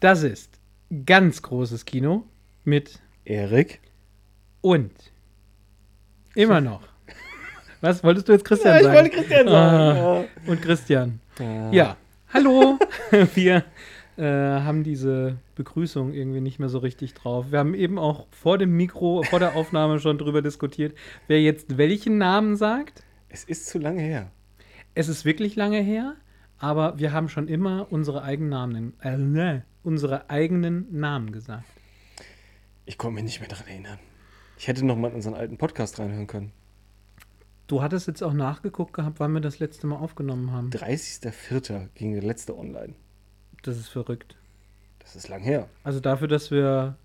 Das ist ganz großes Kino mit Erik? und immer noch. Was wolltest du jetzt Christian Ja, ich sagen? wollte Christian sagen. Ah, und Christian. Ja. Ja, hallo. Wir äh, haben diese Begrüßung irgendwie nicht mehr so richtig drauf. Wir haben eben auch vor dem Mikro, vor der Aufnahme schon drüber diskutiert, wer jetzt welchen Namen sagt. Es ist zu lange her. Es ist wirklich lange her, aber wir haben schon immer unsere eigenen Namen, äh, ne, unsere eigenen Namen gesagt. Ich konnte mich nicht mehr daran erinnern. Ich hätte noch mal in unseren alten Podcast reinhören können. Du hattest jetzt auch nachgeguckt gehabt, wann wir das letzte Mal aufgenommen haben. 30.04. ging der letzte online. Das ist verrückt. Das ist lang her. Also dafür, dass wir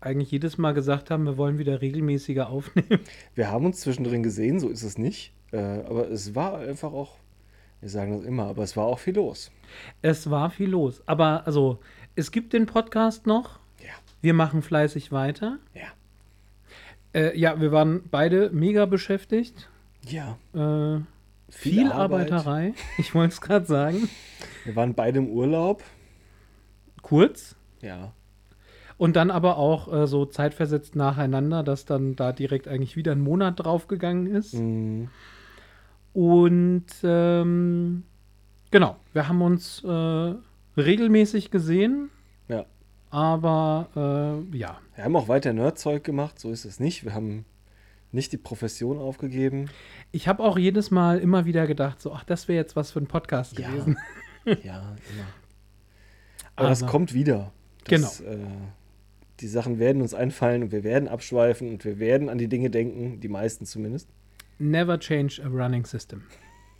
eigentlich jedes Mal gesagt haben, wir wollen wieder regelmäßiger aufnehmen. Wir haben uns zwischendrin gesehen, so ist es nicht. Äh, aber es war einfach auch, wir sagen das immer, aber es war auch viel los. Es war viel los. Aber also, es gibt den Podcast noch. Ja. Wir machen fleißig weiter. Ja. Äh, ja, wir waren beide mega beschäftigt. Ja. Äh, Viel viel, Arbeit. Arbeiterei. Ich wollte es gerade sagen. Wir waren beide im Urlaub. Kurz. Ja. Und dann aber auch äh, so zeitversetzt nacheinander, dass dann da direkt eigentlich wieder ein Monat draufgegangen ist. Mhm. Und ähm, genau, wir haben uns äh, regelmäßig gesehen, Ja. aber äh, ja, Wir haben auch weiter Nerdzeug gemacht, so ist es nicht. Wir haben nicht die Profession aufgegeben. ich habe auch jedes Mal immer wieder gedacht, so, ach, das wäre jetzt was für ein Podcast Ja. gewesen. Ja, immer. Aber das Aber- kommt wieder. Das, äh, die Sachen werden uns einfallen und wir werden abschweifen und wir werden an die Dinge denken, die meisten zumindest. Never change a running system.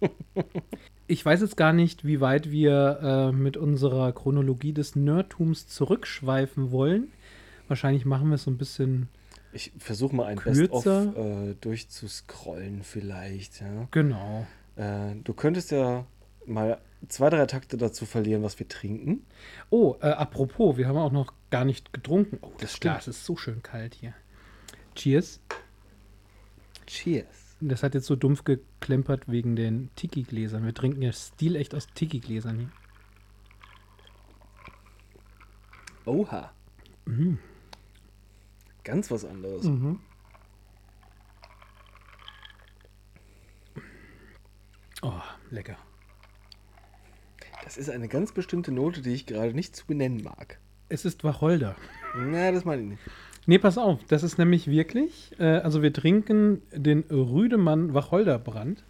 ich weiß jetzt gar nicht, wie weit wir äh, mit unserer Chronologie des Nerdtums zurückschweifen wollen. Wahrscheinlich machen wir es so ein bisschen Ich versuche mal ein. Best-of äh, durchzuscrollen vielleicht. Ja. genau. Äh, du könntest ja mal zwei, drei Takte dazu verlieren, was wir trinken. Oh, äh, apropos, wir haben auch noch gar nicht getrunken. Oh, das, Das. Glas ist so schön kalt hier. Cheers. Cheers. Das hat jetzt so dumpf geklempert wegen den Tiki-Gläsern. Wir trinken ja stilecht aus Tiki-Gläsern hier. Oha. Mhm. Ganz was anderes. Oh, lecker. Das ist eine ganz bestimmte Note, die ich gerade nicht zu benennen mag. Es ist Wacholder. Na, das meine ich nicht. Nee, pass auf, das ist nämlich wirklich, äh, also wir trinken den Rüdemann Wacholderbrand.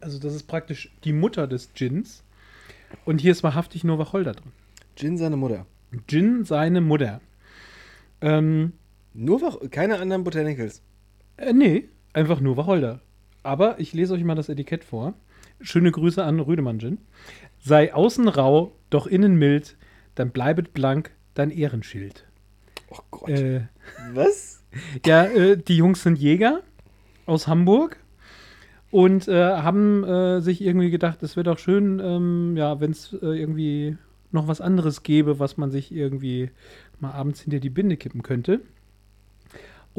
Also das ist praktisch die Mutter des Gins. Und hier ist wahrhaftig nur Wacholder drin. Gin seine Mutter. Gin seine Mutter. Ähm, Nur Wach keine anderen Botanicals. Äh, nee, einfach nur Wacholder. Aber ich lese euch mal das Etikett vor. Schöne Grüße an Rüdemann Gin. Sei außen rau, doch innen mild, dann bleibet blank dein Ehrenschild. Oh Gott. Äh, Was? ja, äh, die Jungs sind Jäger aus Hamburg und äh, haben äh, sich irgendwie gedacht, es wäre doch schön, ähm, ja, wenn es äh, irgendwie noch was anderes gäbe, was man sich irgendwie mal abends hinter die Binde kippen könnte.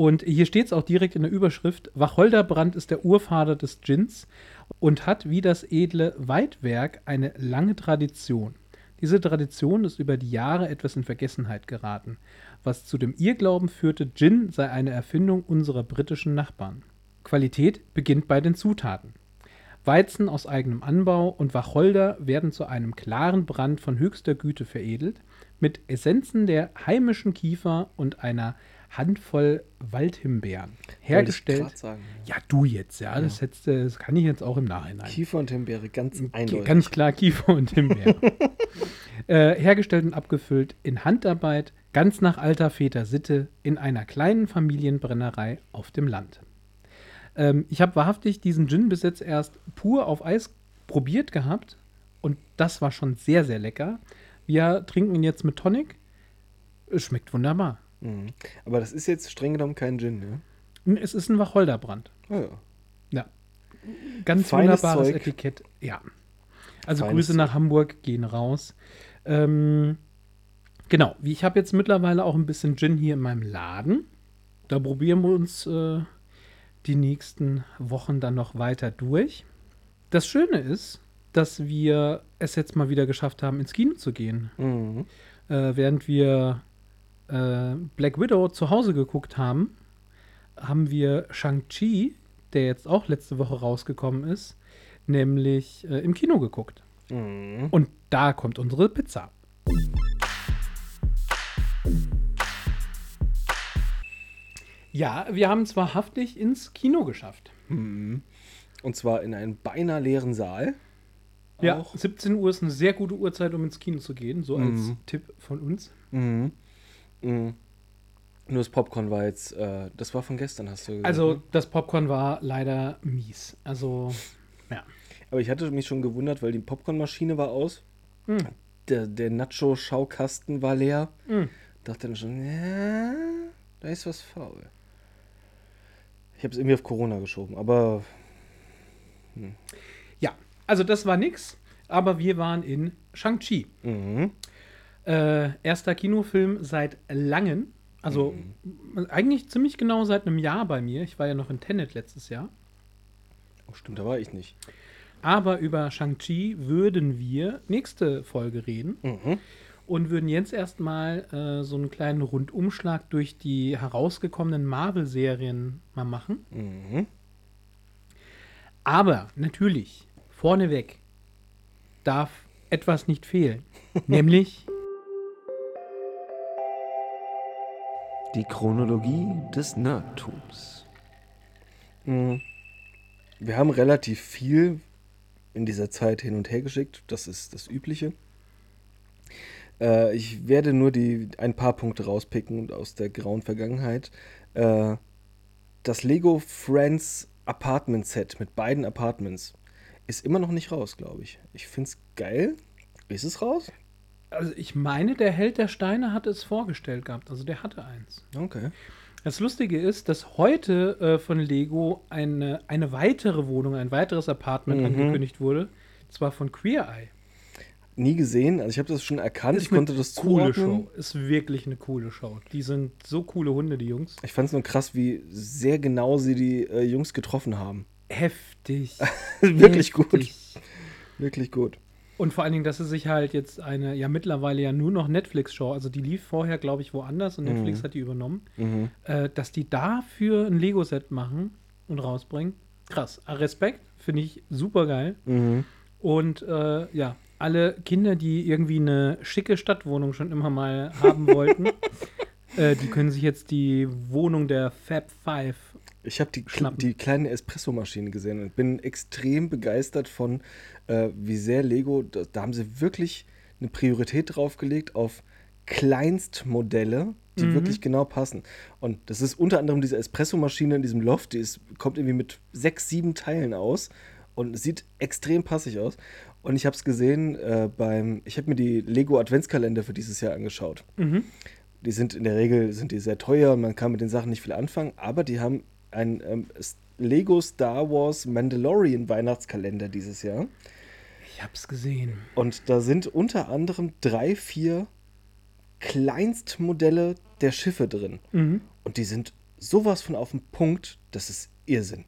Und hier steht es auch direkt in der Überschrift: Wacholderbrand ist der Urvater des Gins und hat wie das edle Weidwerk eine lange Tradition. Diese Tradition ist über die Jahre etwas in Vergessenheit geraten, was zu dem Irrglauben führte, Gin sei eine Erfindung unserer britischen Nachbarn. Qualität beginnt bei den Zutaten. Weizen aus eigenem Anbau und Wacholder werden zu einem klaren Brand von höchster Güte veredelt, mit Essenzen der heimischen Kiefer und einer Handvoll Waldhimbeeren. Hergestellt. Sagen. Ja, du jetzt, ja, Das, hättest, du- das kann ich jetzt auch im Nachhinein. Kiefer und Himbeere, ganz eindeutig. Ganz klar Kiefer und Himbeere. äh, hergestellt und abgefüllt in Handarbeit, ganz nach alter Väter Sitte, in einer kleinen Familienbrennerei auf dem Land. Ähm, ich habe wahrhaftig diesen Gin bis jetzt erst pur auf Eis probiert gehabt und das war schon sehr, sehr lecker. Wir trinken ihn jetzt mit Tonic. Es schmeckt wunderbar. Mhm. Aber das ist jetzt streng genommen kein Gin, ja? Es ist ein Wacholderbrand. Ah, ja. Ja. Ganz Feines wunderbares Zeug. Etikett. Ja. Also Feines Grüße Zeug. nach Hamburg gehen raus. Ähm, Genau, wie ich habe jetzt mittlerweile auch ein bisschen Gin hier in meinem Laden. Da probieren wir uns äh, die nächsten Wochen dann noch weiter durch. Das Schöne ist, dass wir es jetzt mal wieder geschafft haben, ins Kino zu gehen. Mhm. Äh, während wir äh, Black Widow zu Hause geguckt haben, haben wir Shang-Chi, der jetzt auch letzte Woche rausgekommen ist, nämlich äh, im Kino geguckt. Mhm. Und da kommt unsere Pizza. Ja, wir haben es wahrhaftig ins Kino geschafft. Mhm. Und zwar in einen beinahe leeren Saal. Ja, Auch. 17 Uhr ist eine sehr gute Uhrzeit, um ins Kino zu gehen, so als Mhm. Tipp von uns. Mhm. Mhm. Nur das Popcorn war jetzt, äh, das war von gestern, hast du gesagt. Also, ne? das Popcorn war leider mies. Also, ja. Aber ich hatte mich schon gewundert, weil die Popcornmaschine war aus. Mm. Der, der Nacho-Schaukasten war leer. Mm. Dachte dann schon, ja, da ist was faul. Ich habe es irgendwie auf Corona geschoben, aber Ja, also das war nix, aber wir waren in Shang-Chi. mhm. Äh, erster Kinofilm seit langem. Also eigentlich ziemlich genau seit einem Jahr bei mir. Ich war ja noch in Tenet letztes Jahr. oh, stimmt, da war ich nicht. Aber über Shang-Chi würden wir nächste Folge reden Mhm. und würden jetzt erstmal äh, so einen kleinen Rundumschlag durch die herausgekommenen Marvel-Serien mal machen. Mhm. Aber natürlich, vorneweg darf etwas nicht fehlen. nämlich Die Chronologie des Nerdtums. Mhm. Wir haben relativ viel in dieser Zeit hin und her geschickt. Das ist das Übliche. Äh, ich werde nur die, ein paar Punkte rauspicken aus der grauen Vergangenheit. Äh, das Lego Friends Apartment Set mit beiden Apartments ist immer noch nicht raus, glaube ich. Ich finde es geil. Ist es raus? Also ich meine, der Held der Steine hatte es vorgestellt gehabt. Also der hatte eins. Okay. Das Lustige ist, dass heute äh, von Lego eine, eine weitere Wohnung, ein weiteres Apartment Mhm. angekündigt wurde. Und zwar von Queer Eye. Nie gesehen. Also ich habe das schon erkannt. ich eine konnte das coole zuordnen. Show. Ist wirklich eine coole Show. Die sind so coole Hunde, die Jungs. Ich fand es nur krass, wie sehr genau sie die äh, Jungs getroffen haben. Heftig. Wirklich gut. heftig. Wirklich gut. Und vor allen Dingen, dass sie sich halt jetzt eine, ja mittlerweile ja nur noch Netflix-Show, also die lief vorher, glaube ich, woanders und Netflix Mhm. hat die übernommen, Mhm. äh, dass die dafür ein Lego-Set machen und rausbringen. Krass. Ah, Respekt, finde ich super geil. Mhm. Und äh, ja, alle Kinder, die irgendwie eine schicke Stadtwohnung schon immer mal haben wollten, äh, die können sich jetzt die Wohnung der Fab Five. Ich habe die, Schnappen. die kleine Espressomaschine gesehen und bin extrem begeistert von, äh, wie sehr Lego, da, da haben sie wirklich eine Priorität drauf gelegt auf Kleinstmodelle, die Mhm. wirklich genau passen. Und das ist unter anderem diese Espressomaschine in diesem Loft, die ist, kommt irgendwie mit sechs, sieben Teilen aus und sieht extrem passig aus. Und ich habe es gesehen äh, beim, ich habe mir die Lego Adventskalender für dieses Jahr angeschaut. Mhm. Die sind in der Regel sind die sehr teuer und man kann mit den Sachen nicht viel anfangen, aber die haben ein ähm, Lego Star Wars Mandalorian Weihnachtskalender dieses Jahr. Ich hab's gesehen. Und da sind unter anderem drei, vier Kleinstmodelle der Schiffe drin. Mhm. Und die sind sowas von auf dem Punkt, das ist Irrsinn.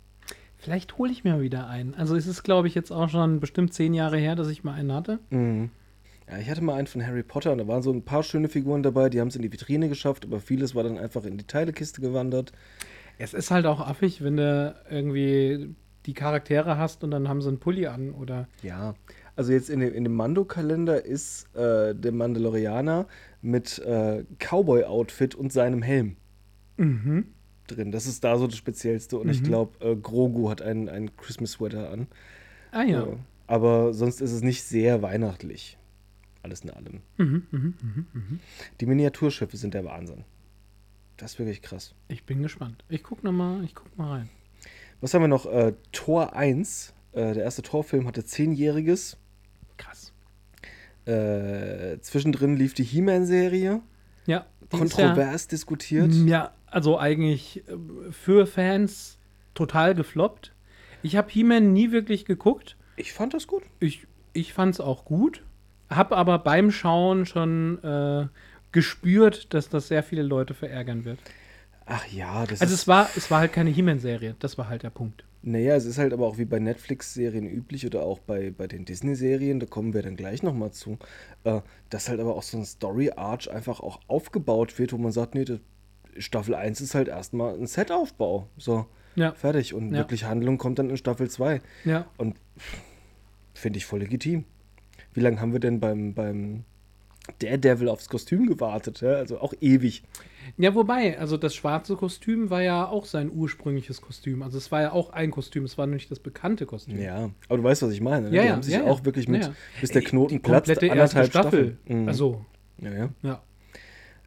Vielleicht hole ich mir wieder einen. Also es ist, glaube ich, jetzt auch schon bestimmt zehn Jahre her, dass ich mal einen hatte. Mhm. Ja, ich hatte mal einen von Harry Potter und da waren so ein paar schöne Figuren dabei, die haben es in die Vitrine geschafft, aber vieles war dann einfach in die Teilekiste gewandert. Es ist halt auch affig, wenn du irgendwie die Charaktere hast und dann haben sie einen Pulli an oder. Ja, also jetzt in dem, in dem Mando-Kalender ist äh, der Mandalorianer mit äh, Cowboy-Outfit und seinem Helm Mhm. drin. Das ist da so das Speziellste. Und ich Mhm. glaube, äh, Grogu hat einen, einen Christmas-Sweater an. Ah ja. Aber sonst ist es nicht sehr weihnachtlich. Alles in allem. Mhm, mhm, mhm, mhm. Die Miniaturschiffe sind der Wahnsinn. Das ist wirklich krass. Ich bin gespannt. Ich guck noch mal, ich guck mal rein. Was haben wir noch? Äh, Tor 1. Äh, der erste Torfilm hatte zehnjähriges. Krass. Äh, zwischendrin lief die He-Man-Serie. Ja, ist ja, Kontrovers diskutiert. ja, also eigentlich äh, für Fans total gefloppt. Ich habe He-Man nie wirklich geguckt. Ich fand das gut. Ich, ich fand es auch gut. Hab aber beim Schauen schon äh, gespürt, dass das sehr viele Leute verärgern wird. Ach ja, das Also ist. es war, es war halt keine He-Man-Serie, das war halt der Punkt. Naja, es ist halt aber auch wie bei Netflix-Serien üblich oder auch bei, bei den Disney-Serien, da kommen wir dann gleich nochmal zu, äh, dass halt aber auch so ein Story-Arch einfach auch aufgebaut wird, wo man sagt, nee, Staffel 1 ist halt erstmal ein Setaufbau. So, Ja, fertig. Und Ja. wirklich Handlung kommt dann in Staffel 2. ja. Und finde ich voll legitim. Wie lange haben wir denn beim, beim Daredevil aufs Kostüm gewartet? Ja? Also auch ewig. Ja, wobei, also das schwarze Kostüm war ja auch sein ursprüngliches Kostüm. Also es war ja auch ein Kostüm, es war nicht das bekannte Kostüm. Ja, aber du weißt, was ich meine. Ne? Ja, Die ja, haben sich ja, auch wirklich mit, bis der Knoten platzt, anderthalb Staffel. Staffeln. Mhm. Also, Ja, ja. ja.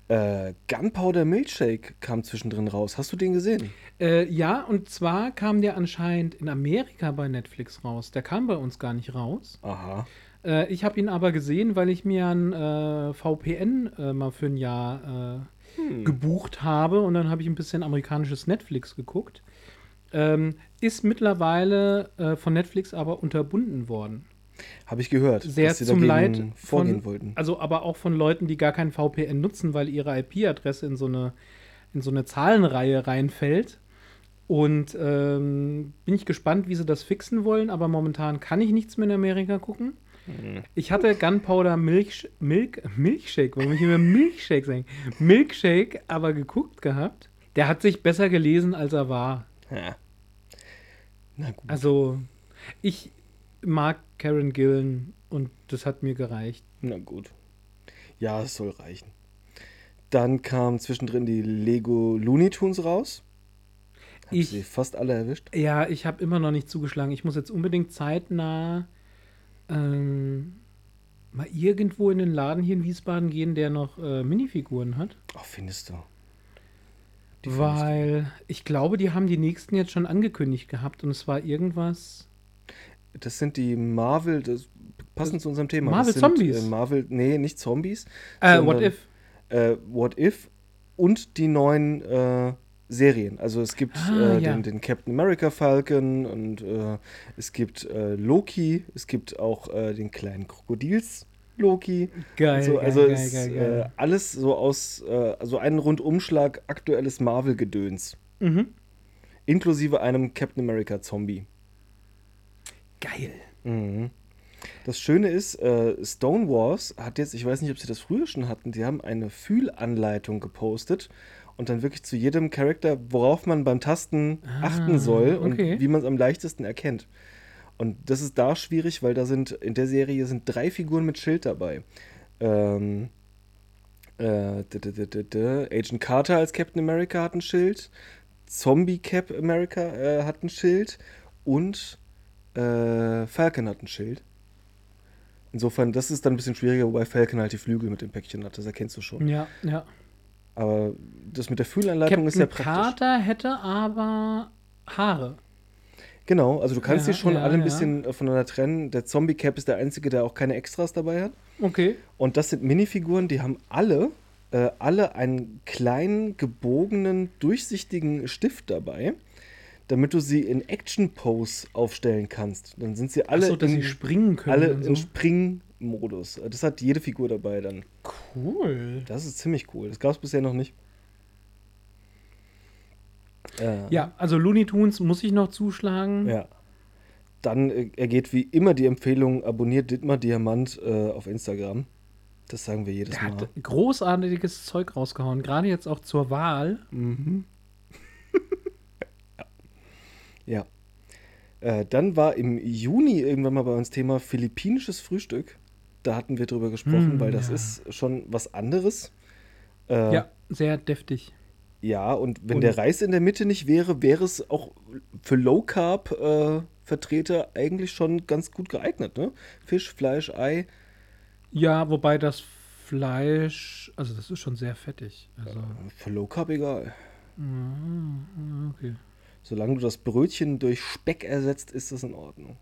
Äh, Gunpowder Milkshake kam zwischendrin raus. Hast du den gesehen? Äh, ja, und zwar kam der anscheinend in Amerika bei Netflix raus. Der kam bei uns gar nicht raus. Aha. Äh, ich habe ihn aber gesehen, weil ich mir ein äh, VPN äh, mal für ein Jahr äh, gebucht habe und dann habe ich ein bisschen amerikanisches Netflix geguckt. Ähm, ist mittlerweile äh, von Netflix aber unterbunden worden. Habe ich gehört, Sehr dass sie zum Leid vorgehen von, wollten. also aber auch von Leuten, die gar kein VPN nutzen, weil ihre IP-Adresse in so eine in so eine Zahlenreihe reinfällt. Und ähm, bin ich gespannt, wie sie das fixen wollen, aber momentan kann ich nichts mehr in Amerika gucken. Ich hatte Gunpowder Milch, Milk, Milkshake, warum ich immer Milkshake sagen? Milkshake aber geguckt gehabt. Der hat sich besser gelesen, als er war. Ja. Na gut. Also, ich mag Karen Gillen und das hat mir gereicht. Na gut. Ja, es soll reichen. Dann kam zwischendrin die Lego Looney Tunes raus. Hab Ich- sie fast alle erwischt. Ja, ich habe immer noch nicht zugeschlagen. Ich muss jetzt unbedingt zeitnah ähm, mal irgendwo in den Laden hier in Wiesbaden gehen, der noch äh, Minifiguren hat. Ach, findest du? Die findest Weil ich glaube, die haben die nächsten jetzt schon angekündigt gehabt und es war irgendwas. du? Das sind die Marvel, das passend zu unserem Thema. Marvel sind, Zombies. Äh, Marvel, nee, nicht Zombies. Äh, sondern, What If? Äh, What If und die neuen äh, Serien. Also es gibt Ah, äh, ja. den, den Captain America Falcon und äh, es gibt äh, Loki, es gibt auch äh, den kleinen Krokodils Loki. Geil, so, geil, also geil, ist, geil, geil. Äh, alles so aus, äh, also ein Rundumschlag aktuelles Marvel-Gedöns. Mhm. Inklusive einem Captain America Zombie. Geil. Mhm. Das Schöne ist, äh, Stone Wars hat jetzt, ich weiß nicht, ob sie das früher schon hatten, die haben eine Fühlanleitung gepostet und dann wirklich zu jedem Charakter, worauf man beim Tasten Ah, achten soll und okay. wie man es am leichtesten erkennt. Und das ist da schwierig, weil da sind in der Serie sind drei Figuren mit Schild dabei. Ähm, äh, Agent Carter als Captain America hat ein Schild, Zombie Cap America äh, hat ein Schild und äh, Falcon hat ein Schild. Insofern, das ist dann ein bisschen schwieriger, wobei Falcon halt die Flügel mit dem Päckchen hat, das erkennst du schon. Ja, ja. Aber das mit der Fühlanleitung Captain ist ja praktisch. Carter hätte aber Haare. Genau, also du kannst Ja, die schon ja, alle ein ja. bisschen voneinander trennen. Der Zombie Cap ist der einzige, der auch keine Extras dabei hat. Okay. Und das sind Minifiguren, die haben alle, äh, alle einen kleinen, gebogenen, durchsichtigen Stift dabei, damit du sie in Action-Pose aufstellen kannst. Dann sind sie alle so, dass in, sie springen können. alle und in so. Springmodus. Das hat jede Figur dabei dann. Cool. Das ist ziemlich cool. Das gab es bisher noch nicht. Äh, Ja, also Looney Tunes muss ich noch zuschlagen. Ja. Dann äh, ergeht wie immer die Empfehlung, abonniert Dittmar Diamant äh, auf Instagram. Das sagen wir jedes Der Mal. hat großartiges Zeug rausgehauen, gerade jetzt auch zur Wahl. Mhm. ja. Äh, dann war im Juni irgendwann mal bei uns Thema philippinisches Frühstück. Da hatten wir drüber gesprochen, Mm, weil das ja. ist schon was anderes. Äh, Ja, sehr deftig. Ja, und wenn Und- der Reis in der Mitte nicht wäre, wäre es auch für Low Carb äh, Vertreter eigentlich schon ganz gut geeignet, ne? Fisch, Fleisch, Ei. Ja, wobei das Fleisch, also das ist schon sehr fettig. Also, Für Low Carb egal. ah, okay. Solange du das Brötchen durch Speck ersetzt, ist das in Ordnung.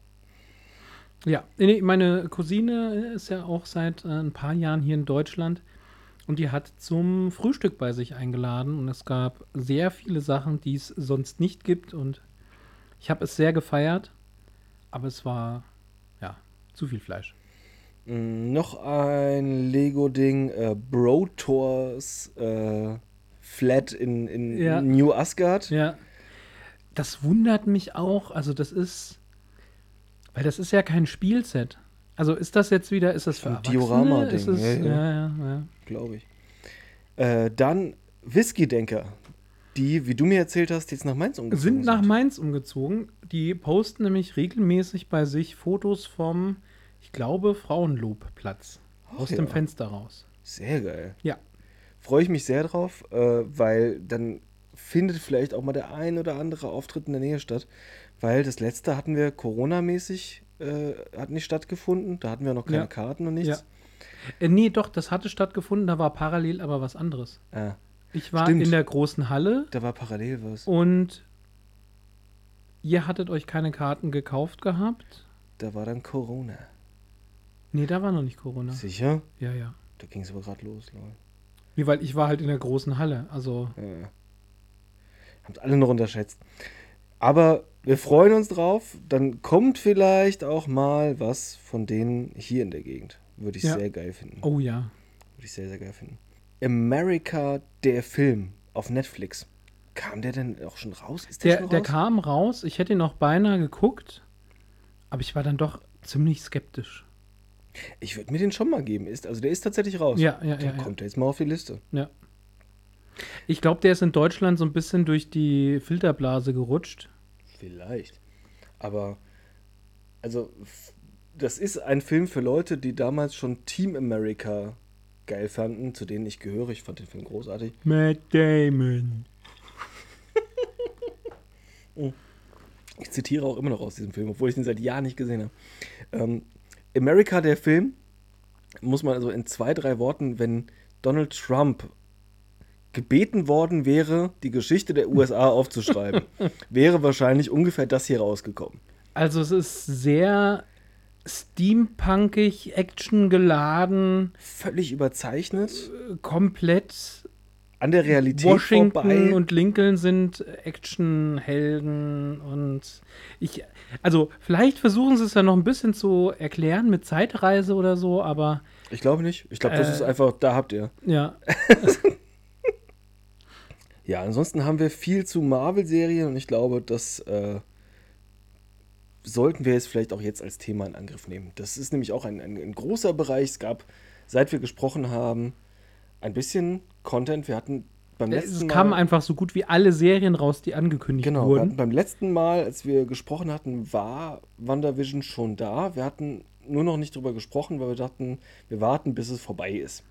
Ja, meine Cousine ist ja auch seit äh, ein paar Jahren hier in Deutschland und die hat zum Frühstück bei sich eingeladen und es gab sehr viele Sachen, die es sonst nicht gibt und ich habe es sehr gefeiert, aber es war ja zu viel Fleisch. Mm, Noch ein Lego-Ding, äh, Bro Tours äh, Flat in, in Ja. New Asgard. Ja. Das wundert mich auch. Also, das ist. Weil das ist ja kein Spielset. Also, ist das jetzt wieder. Ist das für Ein? Diorama-Ding, ja, ja, ja. ja, glaube ich. Äh, dann Whisky-Denker, die, wie du mir erzählt hast, jetzt nach Mainz umgezogen Sind nach Mainz umgezogen. Die posten nämlich regelmäßig bei sich Fotos vom, ich glaube, Frauenlobplatz. Ach Aus ja. dem Fenster raus. Sehr geil. Ja. Freue ich mich sehr drauf, äh, weil dann findet vielleicht auch mal der ein oder andere Auftritt in der Nähe statt. Weil das letzte hatten wir Corona-mäßig, äh, hat nicht stattgefunden. Da hatten wir noch keine Ja. Karten und nichts. Äh, nee, doch, das hatte stattgefunden. Da war parallel aber was anderes. Ah, Ich war Stimmt. in der großen Halle da war parallel was. und ihr hattet euch keine Karten gekauft gehabt. Da war dann Corona. Nee, da war noch nicht Corona. Sicher? Ja, ja. Da ging es aber gerade los, Leute. Nee, weil ich war halt in der großen Halle. Also, Ja. Habt alle noch unterschätzt. Aber wir freuen uns drauf. Dann kommt vielleicht auch mal was von denen hier in der Gegend. Würde ich Ja. sehr geil finden. oh ja. Würde ich sehr, sehr geil finden. America, der Film auf Netflix. Kam der denn auch schon raus? Ist der, Der, schon der raus? kam raus. Ich hätte ihn auch beinahe geguckt. Aber ich war dann doch ziemlich skeptisch. Ich würde mir den schon mal geben. Ist, also der ist tatsächlich raus. Ja, ja, Dann ja. ja. kommt er jetzt mal auf die Liste. Ja. Ich glaube, der ist in Deutschland so ein bisschen durch die Filterblase gerutscht. Vielleicht. Aber, also, das ist ein Film für Leute, die damals schon Team America geil fanden, zu denen ich gehöre. Ich fand den Film großartig. Matt Damon. Ich zitiere auch immer noch aus diesem Film, obwohl ich den seit Jahren nicht gesehen habe. Ähm, America, der Film, muss man also in zwei, drei Worten, wenn Donald Trump gebeten worden wäre, die Geschichte der USA aufzuschreiben, wäre wahrscheinlich ungefähr das hier rausgekommen. Also es ist sehr steampunkig, actiongeladen, Völlig überzeichnet, äh, komplett. an der Realität Washington vorbei. und Lincoln sind Actionhelden und ich, also vielleicht versuchen sie es ja noch ein bisschen zu erklären mit Zeitreise oder so, aber ich glaube nicht. Ich glaube, das Äh. ist einfach, da habt ihr. ja, Ja, ansonsten haben wir viel zu Marvel-Serien und ich glaube, das äh, sollten wir jetzt vielleicht auch jetzt als Thema in Angriff nehmen. Das ist nämlich auch ein, ein, ein großer Bereich. Es gab, seit wir gesprochen haben, ein bisschen Content. Wir hatten beim letzten es Mal. kamen einfach so gut wie alle Serien raus, die angekündigt Genau, wurden. beim letzten Mal, als wir gesprochen hatten, war WandaVision schon da. Wir hatten nur noch nicht drüber gesprochen, weil wir dachten, wir warten, bis es vorbei ist.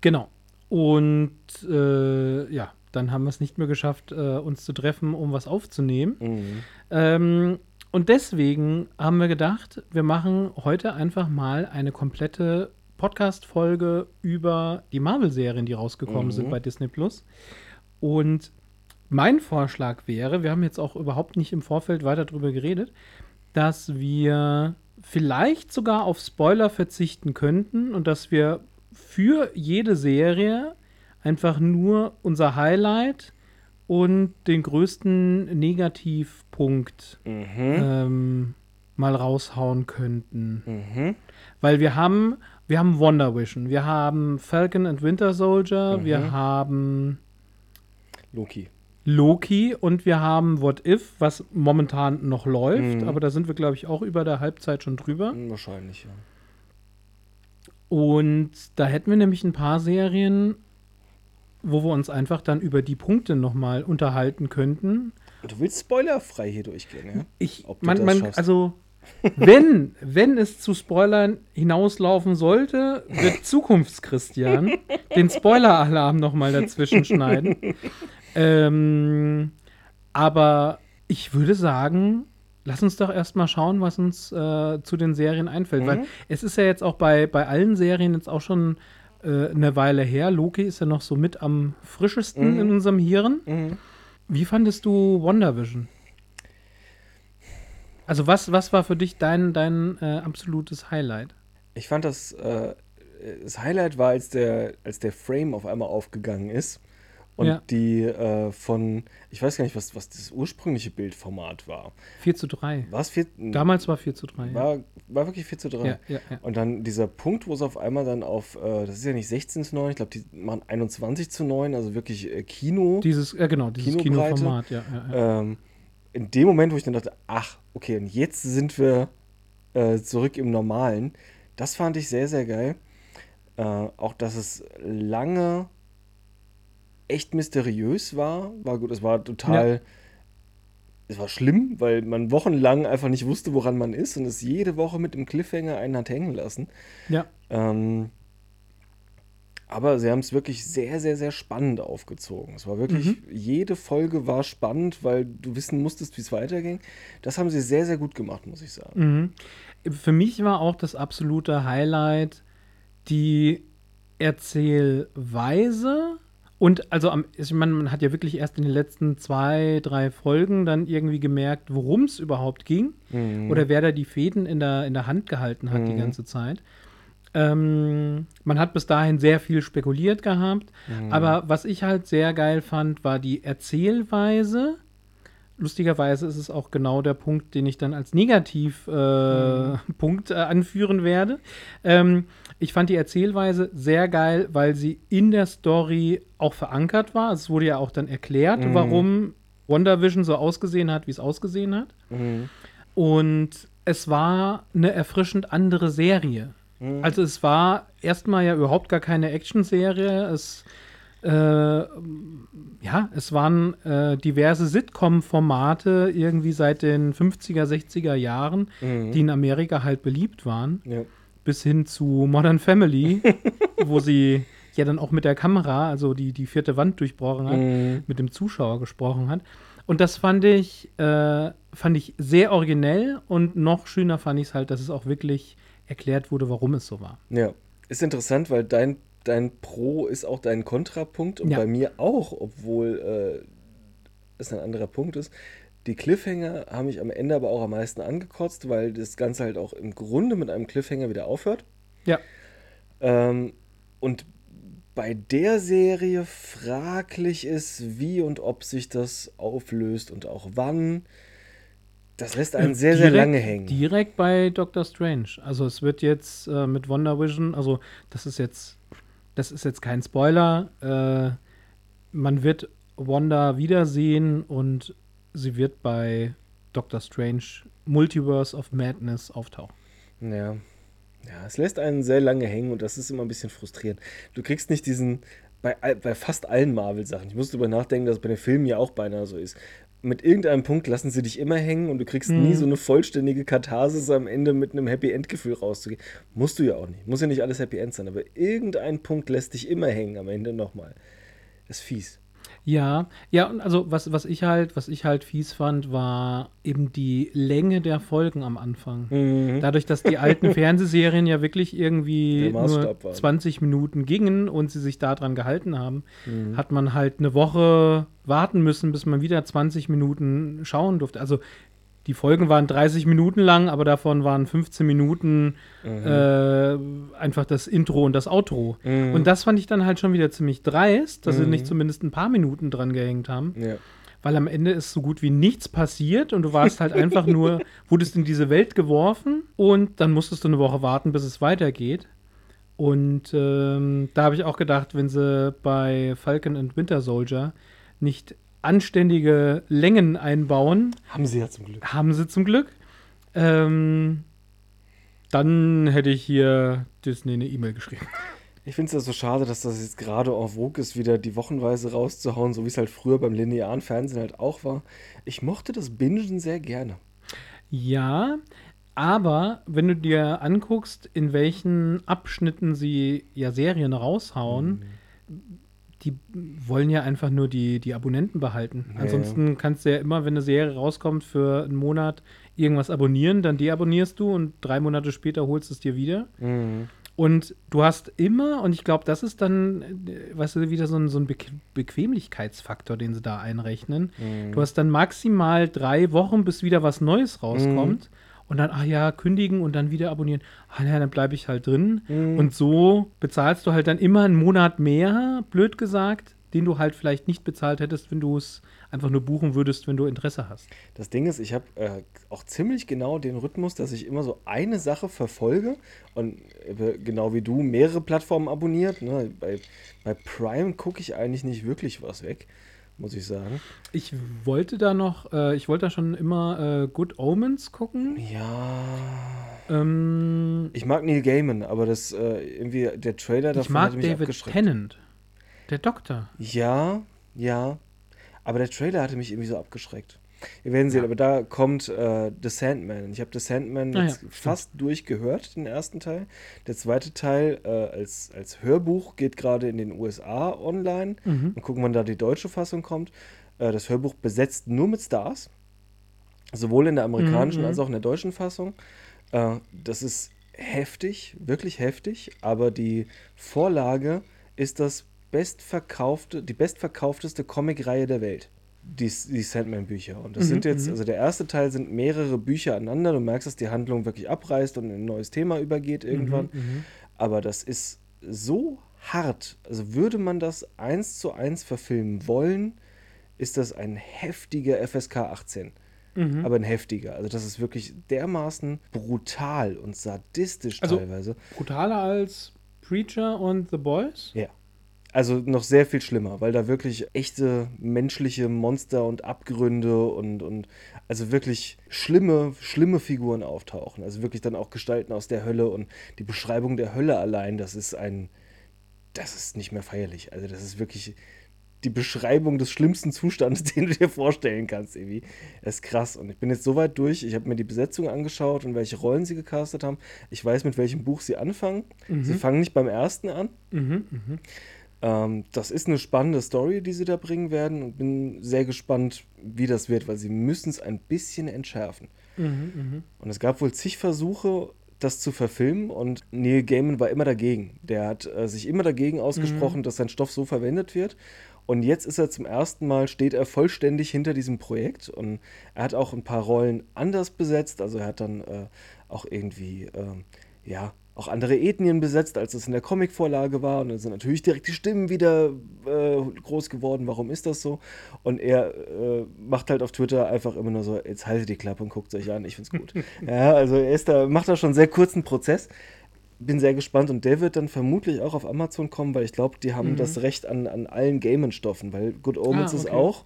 Genau. Und äh, ja, dann haben wir es nicht mehr geschafft, äh, uns zu treffen, um was aufzunehmen. Mhm. Ähm, und deswegen haben wir gedacht, wir machen heute einfach mal eine komplette Podcast-Folge über die Marvel-Serien, die rausgekommen Mhm. sind bei Disney Plus. Und mein Vorschlag wäre, wir haben jetzt auch überhaupt nicht im Vorfeld weiter darüber geredet, dass wir vielleicht sogar auf Spoiler verzichten könnten und dass wir für jede Serie einfach nur unser Highlight und den größten Negativpunkt Mhm. ähm, mal raushauen könnten. Mhm. Weil wir haben, wir haben Wonder Vision, wir haben Falcon and Winter Soldier, wir Mhm. haben Loki. Loki und wir haben What If, was momentan noch läuft, Mhm. aber da sind wir, glaube ich, auch über der Halbzeit schon drüber. Hm, Wahrscheinlich, ja. Und da hätten wir nämlich ein paar Serien, wo wir uns einfach dann über die Punkte nochmal unterhalten könnten. Du willst spoilerfrei hier durchgehen, ja? Ich, Ob du man, das man, also, wenn, wenn es zu Spoilern hinauslaufen sollte, wird Zukunftschristian den Spoiler-Alarm nochmal dazwischen schneiden. Ähm, aber ich würde sagen, lass uns doch erstmal schauen, was uns äh, zu den Serien einfällt. Weil Mhm. es ist ja jetzt auch bei, bei allen Serien jetzt auch schon äh, eine Weile her. Loki ist ja noch so mit am frischesten Mhm. in unserem Hirn. Mhm. Wie fandest du WandaVision? Also was, was war für dich dein, dein äh, absolutes Highlight? Ich fand das, äh, das Highlight war, als der, als der Frame auf einmal aufgegangen ist Und Ja. die äh, von, ich weiß gar nicht, was, was das ursprüngliche Bildformat war. 4 zu 3. War es vier, Damals war 4 zu 3. Ja. war, war wirklich 4 zu 3. Ja. Und dann dieser Punkt, wo es auf einmal dann auf, äh, das ist ja nicht 16 zu 9, ich glaube, die machen 21 zu 9, also wirklich äh, Kino. Dieses, ja genau, dieses Kinobreite. Kinoformat, ja, ja, ja. ähm, in dem Moment, wo ich dann dachte, ach, okay, und jetzt sind wir äh, zurück im Normalen, das fand ich sehr, sehr geil. Äh, auch, dass es lange echt mysteriös war, war gut, es war total, es war schlimm, weil man wochenlang einfach nicht wusste, woran man ist und es jede Woche mit dem Cliffhanger einen hat hängen lassen. ja. Ähm, aber sie haben es wirklich sehr, sehr, sehr spannend aufgezogen. Es war wirklich, jede Folge war spannend, weil du wissen musstest, wie es weiterging. Das haben sie sehr, sehr gut gemacht, muss ich sagen. Mhm. Für mich war auch das absolute Highlight die Erzählweise. Und also, am, ich meine, man hat ja wirklich erst in den letzten zwei, drei Folgen dann irgendwie gemerkt, worum es überhaupt ging. Mhm. Oder wer da die Fäden in der, in der Hand gehalten hat die Mhm. ganze Zeit. Ähm, man hat bis dahin sehr viel spekuliert gehabt. Mhm. Aber was ich halt sehr geil fand, war die Erzählweise. Lustigerweise ist es auch genau der Punkt, den ich dann als Negativpunkt äh, Punkt, äh, anführen werde. Ähm, ich fand die Erzählweise sehr geil, weil sie in der Story auch verankert war. Es wurde ja auch dann erklärt, Mhm. warum WandaVision so ausgesehen hat, wie es ausgesehen hat. Mhm. Und es war eine erfrischend andere Serie. Mhm. Also es war erstmal ja überhaupt gar keine Action-Serie. Es äh, ja, es waren äh, diverse Sitcom-Formate irgendwie seit den 50er, 60er Jahren, Mhm. die in Amerika halt beliebt waren, Ja. Bis hin zu Modern Family, wo sie ja dann auch mit der Kamera, also die, die vierte Wand durchbrochen hat, Mhm. mit dem Zuschauer gesprochen hat. Und das fand ich, äh, fand ich sehr originell und noch schöner fand ich es halt, dass es auch wirklich erklärt wurde, warum es so war. Ja, ist interessant, weil dein, dein Pro ist auch dein Kontrapunkt und Ja. bei mir auch, obwohl äh, es ein anderer Punkt ist. Die Cliffhanger haben mich am Ende aber auch am meisten angekotzt, weil das Ganze halt auch im Grunde mit einem Cliffhanger wieder aufhört. Ja. Ähm, und bei der Serie fraglich ist, wie und ob sich das auflöst und auch wann. Das lässt einen sehr, sehr Direkt- lange hängen. Direkt bei Doctor Strange. Also es wird jetzt äh, mit WandaVision, also das ist jetzt, das ist jetzt kein Spoiler. Äh, man wird Wanda wiedersehen und sie wird bei Doctor Strange Multiverse of Madness auftauchen. Ja. Ja, es lässt einen sehr lange hängen und das ist immer ein bisschen frustrierend. Du kriegst nicht diesen, bei, bei fast allen Marvel-Sachen, ich muss darüber nachdenken, dass es bei den Filmen ja auch beinahe so ist. Mit irgendeinem Punkt lassen sie dich immer hängen und du kriegst Mhm. nie so eine vollständige Katharsis am Ende mit einem Happy-End-Gefühl rauszugehen. Musst du ja auch nicht. Muss ja nicht alles Happy-End sein, aber irgendein Punkt lässt dich immer hängen am Ende nochmal. Das ist fies. Ja, ja, und also was, was ich halt, was ich halt fies fand, war eben die Länge der Folgen am Anfang. Mhm. Dadurch, dass die alten Fernsehserien ja wirklich irgendwie nur Maßstab waren. 20 Minuten gingen und sie sich daran gehalten haben, Mhm. hat man halt eine Woche warten müssen, bis man wieder 20 Minuten schauen durfte. Also die Folgen waren 30 Minuten lang, aber davon waren 15 Minuten Mhm. äh, einfach das Intro und das Outro. Mhm. Und das fand ich dann halt schon wieder ziemlich dreist, dass sie Mhm. nicht zumindest ein paar Minuten dran gehängt haben Ja. weil am Ende ist so gut wie nichts passiert und du warst halt einfach nur, wurdest in diese Welt geworfen und dann musstest du eine Woche warten, bis es weitergeht. Und ähm, da habe ich auch gedacht, wenn sie bei Falcon and Winter Soldier nicht anständige Längen einbauen, Haben sie ja zum Glück. haben sie zum Glück. Ähm, dann hätte ich hier Disney eine E-Mail geschrieben. Ich finde es ja so schade, dass das jetzt gerade en vogue ist, wieder die Wochenweise rauszuhauen, so wie es halt früher beim linearen Fernsehen halt auch war. Ich mochte das Bingen sehr gerne. Ja, aber wenn du dir anguckst, in welchen Abschnitten sie ja Serien raushauen, die wollen ja einfach nur die, die Abonnenten behalten. Ja, Ansonsten kannst du ja immer, wenn eine Serie rauskommt, für einen Monat irgendwas abonnieren, dann deabonnierst du und drei Monate später holst es dir wieder. Mhm. Und du hast immer, und ich glaube, das ist dann, äh, weißt du, wieder so ein, so ein Bequ Bequemlichkeitsfaktor, den sie da einrechnen. Mhm. Du hast dann maximal drei Wochen, bis wieder was Neues rauskommt. Und dann, ach ja, kündigen und dann wieder abonnieren. Ah ja, dann bleibe ich halt drin. Mhm. Und so bezahlst du halt dann immer einen Monat mehr, blöd gesagt, den du halt vielleicht nicht bezahlt hättest, wenn du es einfach nur buchen würdest, wenn du Interesse hast. Das Ding ist, ich habe äh, auch ziemlich genau den Rhythmus, dass ich immer so eine Sache verfolge und äh, genau wie du mehrere Plattformen abonniert. Ne? Bei, bei Prime gucke ich eigentlich nicht wirklich was weg, muss ich sagen. Ich wollte da noch, äh, ich wollte da schon immer äh, Good Omens gucken. Ja. Ähm, Ich mag Neil Gaiman, aber das äh, irgendwie der Trailer ich davon mag hat mich David abgeschreckt. Tennant. Der Doktor. Ja, ja. Aber der Trailer hatte mich irgendwie so abgeschreckt. Wir werden sehen, Ja. aber da kommt äh, The Sandman. Ich habe The Sandman Ah ja, jetzt stimmt. fast durchgehört, den ersten Teil. Der zweite Teil äh, als, als Hörbuch geht gerade in den USA online. Mhm. Mal gucken, wann da die deutsche Fassung kommt. Äh, das Hörbuch besetzt nur mit Stars. Sowohl in der amerikanischen Mhm, als auch in der deutschen Fassung. Äh, das ist heftig, wirklich heftig. Aber die Vorlage ist das bestverkaufte, die bestverkaufteste Comicreihe der Welt. Die, die Sandman-Bücher. Und das Mhm, sind jetzt, mhm. also der erste Teil sind mehrere Bücher aneinander. Du merkst, dass die Handlung wirklich abreißt und in ein neues Thema übergeht irgendwann. Mhm, mhm. Aber das ist so hart. Also würde man das eins zu eins verfilmen wollen, ist das ein heftiger FSK 18. Mhm. Aber ein heftiger. Also das ist wirklich dermaßen brutal und sadistisch Also- teilweise. Brutaler als Preacher und The Boys? Ja. Also noch sehr viel schlimmer, weil da wirklich echte menschliche Monster und Abgründe und, und also wirklich schlimme, schlimme Figuren auftauchen. Also wirklich dann auch Gestalten aus der Hölle und die Beschreibung der Hölle allein, das ist ein, das ist nicht mehr feierlich. Also das ist wirklich die Beschreibung des schlimmsten Zustandes, den du dir vorstellen kannst, irgendwie. Das ist krass. Und ich bin jetzt so weit durch, ich habe mir die Besetzung angeschaut und welche Rollen sie gecastet haben. Ich weiß, mit welchem Buch sie anfangen. Sie fangen nicht beim ersten an. Mhm, mhm. Ähm, das ist eine spannende Story, die sie da bringen werden und bin sehr gespannt, wie das wird, weil sie müssen es ein bisschen entschärfen. Mhm, mhm. Und es gab wohl zig Versuche, das zu verfilmen und Neil Gaiman war immer dagegen. Der hat äh, sich immer dagegen ausgesprochen, dass sein Stoff so verwendet wird. Und jetzt ist er zum ersten Mal, steht er vollständig hinter diesem Projekt und er hat auch ein paar Rollen anders besetzt. Also er hat dann äh, auch irgendwie, ähm, ja, auch andere Ethnien besetzt, als es in der Comicvorlage war. Und dann sind natürlich direkt die Stimmen wieder äh, groß geworden. Warum ist das so? Und er äh, macht halt auf Twitter einfach immer nur so, jetzt haltet die Klappe und guckt euch an, ich find's gut. ja, also er ist da, macht da schon einen sehr kurzen Prozess. Bin sehr gespannt und der wird dann vermutlich auch auf Amazon kommen, weil ich glaube, die haben Mhm. das Recht an, an allen Gaiman-Stoffen, weil Good Omens Ah, ist okay. auch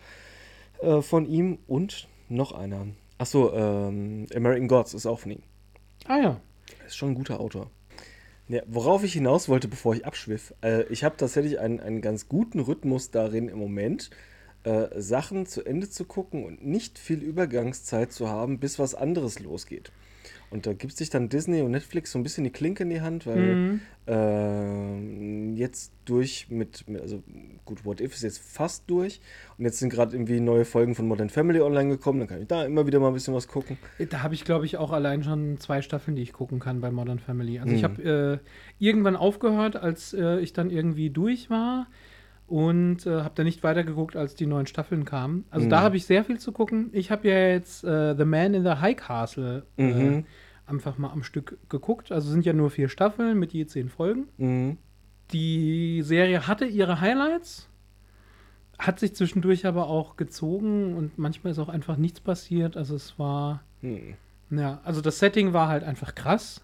äh, von ihm und noch einer. Achso, ähm, American Gods ist auch von ihm. Ah ja. Ist schon ein guter Autor. Ja, worauf ich hinaus wollte, bevor ich abschwiff, äh, ich habe tatsächlich einen, einen ganz guten Rhythmus darin im Moment, äh, Sachen zu Ende zu gucken und nicht viel Übergangszeit zu haben, bis was anderes losgeht. Und da gibt sich dann Disney und Netflix so ein bisschen die Klinke in die Hand, weil Mhm. ähm, jetzt durch mit, also gut, What If ist jetzt fast durch und jetzt sind gerade irgendwie neue Folgen von Modern Family online gekommen, dann kann ich da immer wieder mal ein bisschen was gucken. Da habe ich, glaube ich, auch allein schon zwei Staffeln, die ich gucken kann bei Modern Family. Also ich Mhm. habe äh, irgendwann aufgehört, als äh, ich dann irgendwie durch war und äh, habe dann nicht weitergeguckt, als die neuen Staffeln kamen. Also Mhm. da habe ich sehr viel zu gucken. Ich habe ja jetzt äh, The Man in the High Castle äh, Mhm. einfach mal am Stück geguckt. Also sind ja nur vier Staffeln mit je zehn Folgen. Mhm. Die Serie hatte ihre Highlights, hat sich zwischendurch aber auch gezogen und manchmal ist auch einfach nichts passiert. Also es war, Mhm. ja, also das Setting war halt einfach krass.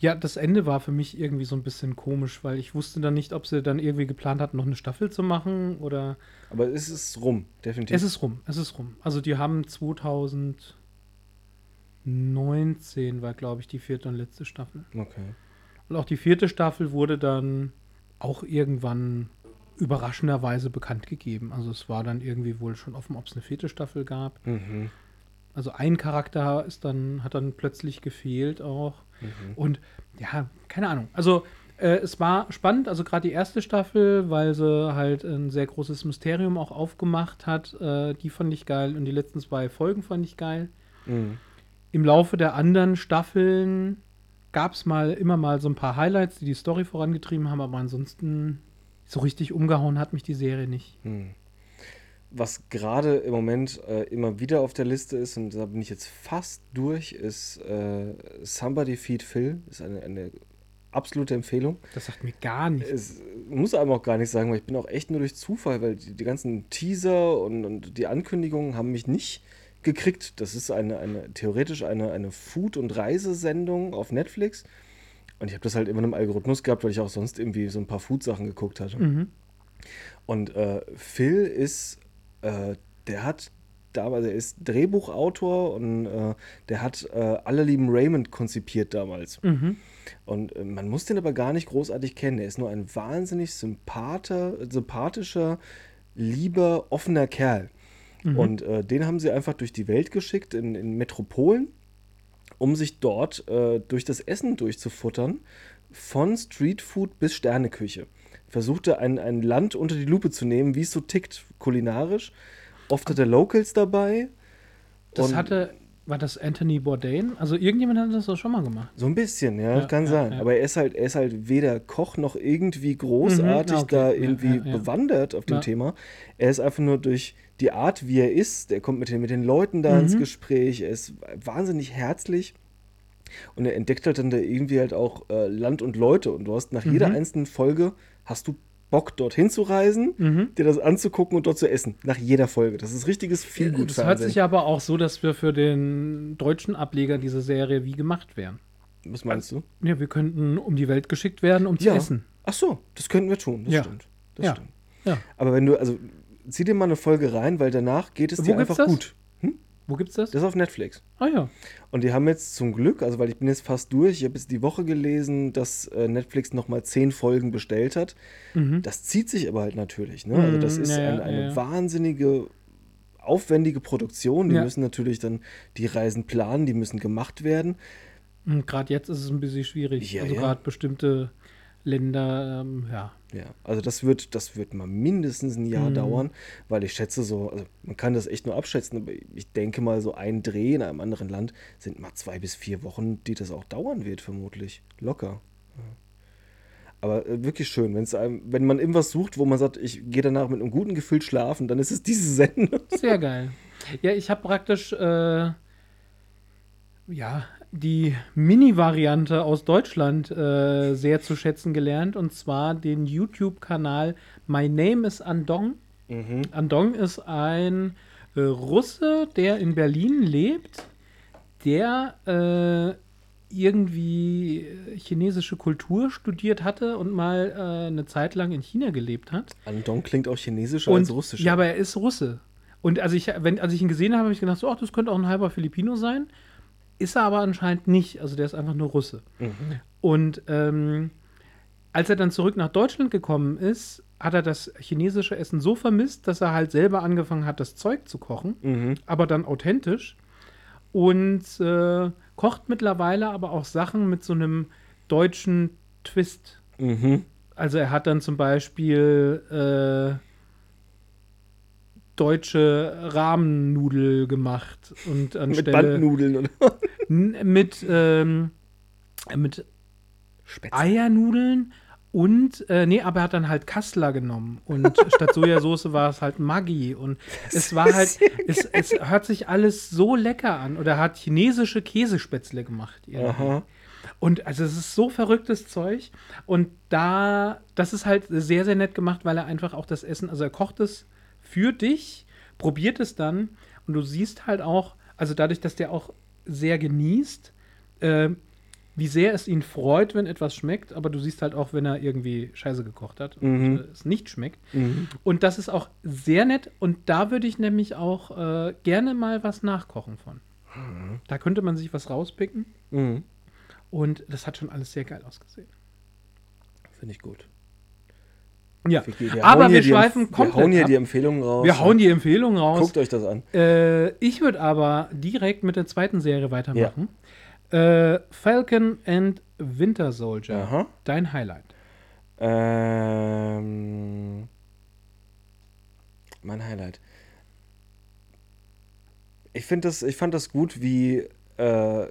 Ja, das Ende war für mich irgendwie so ein bisschen komisch, weil ich wusste dann nicht, ob sie dann irgendwie geplant hatten, noch eine Staffel zu machen oder. Aber es ist rum, definitiv. Es ist rum, es ist rum. Also die haben 2019 war, glaube ich, die vierte und letzte Staffel. okay. Und auch die vierte Staffel wurde dann auch irgendwann überraschenderweise bekannt gegeben. Also es war dann irgendwie wohl schon offen, ob es eine vierte Staffel gab. Mhm. Also ein Charakter ist dann, hat dann plötzlich gefehlt auch. Mhm. Und ja, keine Ahnung. Also äh, es war spannend, also gerade die erste Staffel, weil sie halt ein sehr großes Mysterium auch aufgemacht hat. Äh, die fand ich geil und die letzten zwei Folgen fand ich geil. Mhm. Im Laufe der anderen Staffeln gab es mal immer mal so ein paar Highlights, die die Story vorangetrieben haben, aber ansonsten so richtig umgehauen hat mich die Serie nicht. Mhm. Was gerade im Moment äh, immer wieder auf der Liste ist, und da bin ich jetzt fast durch, ist äh, Somebody Feed Phil. Ist eine, eine absolute Empfehlung. Das sagt mir gar nichts. Es muss einem auch gar nicht sagen, weil ich bin auch echt nur durch Zufall, weil die, die ganzen Teaser und, und die Ankündigungen haben mich nicht gekriegt. Das ist eine, eine theoretisch eine, eine Food- und Reisesendung auf Netflix. Und ich habe das halt immer im Algorithmus gehabt, weil ich auch sonst irgendwie so ein paar Food-Sachen geguckt hatte. Mhm. Und äh, Phil ist, äh, der hat damals, er ist Drehbuchautor und äh, der hat äh, Alle lieben Raymond konzipiert damals. Mhm. Und äh, man muss den aber gar nicht großartig kennen. Er ist nur ein wahnsinnig sympathischer, lieber, offener Kerl. Und äh, den haben sie einfach durch die Welt geschickt, in, in Metropolen, um sich dort äh, durch das Essen durchzufuttern, von Streetfood bis Sterneküche. Versuchte ein, ein Land unter die Lupe zu nehmen, wie es so tickt kulinarisch. Oft hat er Locals dabei. Das hatte, war das Anthony Bourdain? Also irgendjemand hat das doch schon mal gemacht. So ein bisschen, ja, Ja, kann ja, sein. ja. Aber er ist halt, er ist halt weder Koch noch irgendwie großartig Mhm, okay, da irgendwie bewandert auf dem. Thema. Er ist einfach nur durch die Art, wie er ist, der kommt mit den, mit den Leuten da ins Mhm. Gespräch, er ist wahnsinnig herzlich. Und er entdeckt halt dann da irgendwie halt auch äh, Land und Leute. Und du hast nach jeder Mhm. einzelnen Folge, hast du Bock, dorthin zu reisen, Mhm. dir das anzugucken und dort zu essen. Nach jeder Folge. Das ist richtiges Feelgood Das hört sich aber auch so, dass wir für den deutschen Ableger dieser Serie wie gemacht wären. Was meinst du? Ja, wir könnten um die Welt geschickt werden, um zu Ja. essen. Ach so, das könnten wir tun. Das Ja. stimmt. Das Ja. stimmt. Ja. Aber wenn du, also zieh dir mal eine Folge rein, weil danach geht es Wo dir einfach das? gut. Wo gibt's das? Das ist auf Netflix. Ah ja. Und die haben jetzt zum Glück, also weil ich bin jetzt fast durch, ich habe jetzt die Woche gelesen, dass äh, Netflix nochmal zehn Folgen bestellt hat. Mhm. Das zieht sich aber halt natürlich. Ne? Also das Mhm, ist ja, ein, eine ja, wahnsinnige, aufwendige Produktion. Die Ja. müssen natürlich dann die Reisen planen, die müssen gemacht werden. Und gerade jetzt ist es ein bisschen schwierig. Ja, also ja. gerade bestimmte Länder, ähm, ja. Ja, also das wird, das wird mal mindestens ein Jahr Mhm. dauern, weil ich schätze so, also man kann das echt nur abschätzen, aber ich denke mal so ein Dreh in einem anderen Land sind mal zwei bis vier Wochen, die das auch dauern wird, vermutlich. Locker. Ja. Aber äh, wirklich schön, wenn's einem, wenn man irgendwas sucht, wo man sagt, ich gehe danach mit einem guten Gefühl schlafen, dann ist es diese Sendung. Sehr geil. Ja, ich habe praktisch äh, ja die Mini-Variante aus Deutschland äh, sehr zu schätzen gelernt und zwar den YouTube-Kanal My Name is Andong. Mhm. Andong ist ein äh, Russe, der in Berlin lebt, der äh, irgendwie chinesische Kultur studiert hatte und mal äh, eine Zeit lang in China gelebt hat. Andong klingt auch chinesischer als russisch. Ja, aber er ist Russe. Und als ich, wenn, als ich ihn gesehen habe, habe ich gedacht, so, ach, das könnte auch ein halber Filipino sein. Ist er aber anscheinend nicht. Also der ist einfach nur Russe. Mhm. Und ähm, als er dann zurück nach Deutschland gekommen ist, hat er das chinesische Essen so vermisst, dass er halt selber angefangen hat, das Zeug zu kochen, Mhm. aber dann authentisch. Und äh, kocht mittlerweile aber auch Sachen mit so einem deutschen Twist. Mhm. Also er hat dann zum Beispiel äh, deutsche Rahmennudel gemacht und Mit anstelle Bandnudeln und mit ähm, mit Eiernudeln und äh, nee, aber er hat dann halt Kassler genommen und statt Sojasauce war es halt Maggi und es war halt es, es hört sich alles so lecker an oder er hat chinesische Käsespätzle gemacht. Und also es ist so verrücktes Zeug. Und da, das ist halt sehr, sehr nett gemacht, weil er einfach auch das Essen, also er kocht es für dich, probiert es dann und du siehst halt auch, also dadurch, dass der auch sehr genießt, äh, wie sehr es ihn freut, wenn etwas schmeckt, aber du siehst halt auch, wenn er irgendwie Scheiße gekocht hat und Mhm. äh, es nicht schmeckt. Mhm. Und das ist auch sehr nett und da würde ich nämlich auch äh, gerne mal was nachkochen von. Da könnte man sich was rauspicken. Mhm. Und das hat schon alles sehr geil ausgesehen. Finde ich gut. Ja, Wir- aber wir hier die schweifen komplett Wir hauen hier ab. die Empfehlungen raus. Wir hauen die Empfehlung raus. Guckt euch das an. Äh, ich würde aber direkt mit der zweiten Serie weitermachen. Äh, Falcon and Winter Soldier. Aha. Dein Highlight. Ähm, mein Highlight. Ich das, ich fand das gut, wie äh,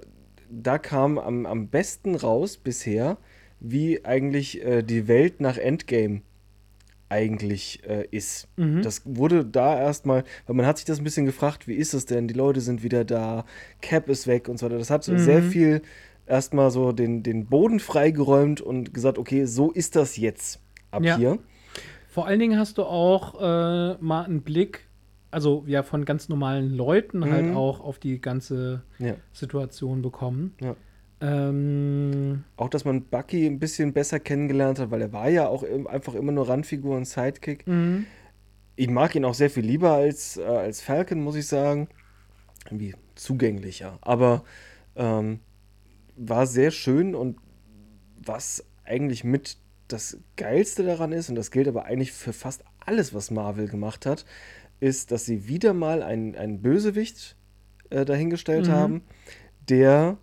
da kam am, am besten raus bisher, wie eigentlich äh, die Welt nach Endgame eigentlich äh, ist. Mhm. Das wurde da erstmal, weil man hat sich das ein bisschen gefragt, wie ist es denn? Die Leute sind wieder da, Cap ist weg und so weiter. Das hat Mhm. sehr viel erstmal so den, den Boden freigeräumt und gesagt, okay, so ist das jetzt ab Ja. hier. Vor allen Dingen hast du auch äh, mal einen Blick, also ja, von ganz normalen Leuten halt Mhm. auch auf die ganze Ja. Situation bekommen. Ja. Ähm, Auch, dass man Bucky ein bisschen besser kennengelernt hat, weil er war ja auch einfach immer nur Randfigur und Sidekick. mhm. Ich mag ihn auch sehr viel lieber als, äh, als Falcon, muss ich sagen. Irgendwie zugänglicher. Aber ähm, war sehr schön und was eigentlich mit das Geilste daran ist, und das gilt aber eigentlich für fast alles, was Marvel gemacht hat, ist, dass sie wieder mal einen, einen Bösewicht äh, dahingestellt Mhm. haben, der,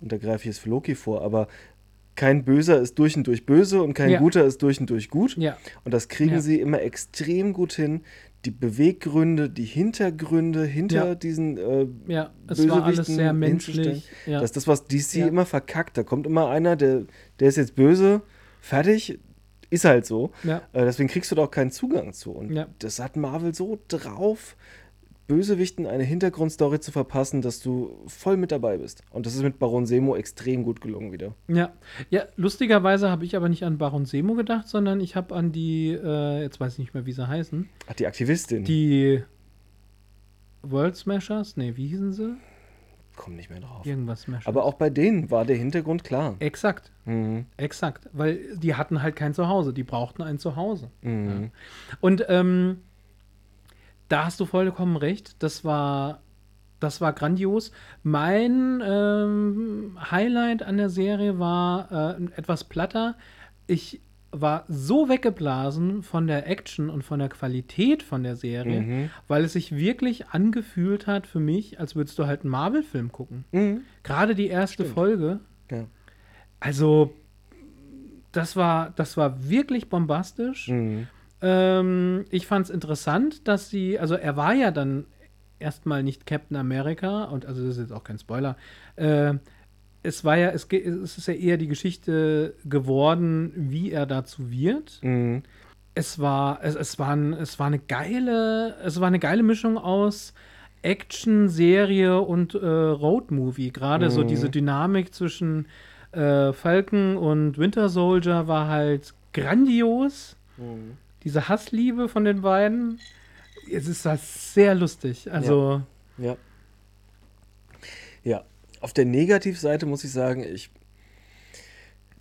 und da greife ich jetzt für Loki vor, aber kein Böser ist durch und durch böse und kein Ja. Guter ist durch und durch gut. ja, Und das kriegen Ja. sie immer extrem gut hin. Die Beweggründe, die Hintergründe hinter diesen äh, ja, es war alles sehr menschlich. Das ist das, was DC immer verkackt. Da kommt immer einer, der, der ist jetzt böse, fertig, ist halt so. Äh, deswegen kriegst du da auch keinen Zugang zu. Und das hat Marvel so drauf, Bösewichten eine Hintergrundstory zu verpassen, dass du voll mit dabei bist. Und das ist mit Baron Semo extrem gut gelungen wieder. Ja, ja lustigerweise habe ich aber nicht an Baron Semo gedacht, sondern ich habe an die, äh, jetzt weiß ich nicht mehr, wie sie heißen, Ach, die Aktivistin. die World Smashers? Nee, wie hießen sie? Komm nicht mehr drauf. Irgendwas Smashers. Aber auch bei denen war der Hintergrund klar. Exakt, Mhm. exakt. Weil die hatten halt kein Zuhause, die brauchten ein Zuhause. Mhm. Und ähm, da hast du vollkommen recht. Das war, das war grandios. Mein ähm, Highlight an der Serie war äh, etwas platter. Ich war so weggeblasen von der Action und von der Qualität von der Serie, Mhm. weil es sich wirklich angefühlt hat für mich, als würdest du halt einen Marvel-Film gucken. Mhm. Gerade die erste Stimmt. Folge. Ja. Also, das war, das war wirklich bombastisch. Mhm. Ähm, ich fand es interessant, dass sie, also er war ja dann erstmal nicht Captain America und also das ist jetzt auch kein Spoiler. Äh, es war ja, es, es ist ja eher die Geschichte geworden, wie er dazu wird. Mhm. Es war, es, es war, ein, es war eine geile, es war eine geile Mischung aus Action, Serie und äh, Roadmovie. Gerade so Mhm. diese Dynamik zwischen äh, Falcon und Winter Soldier war halt grandios Mhm. Diese Hassliebe von den beiden, es ist das sehr lustig. Also, Ja. Ja. Auf der Negativseite muss ich sagen, ich.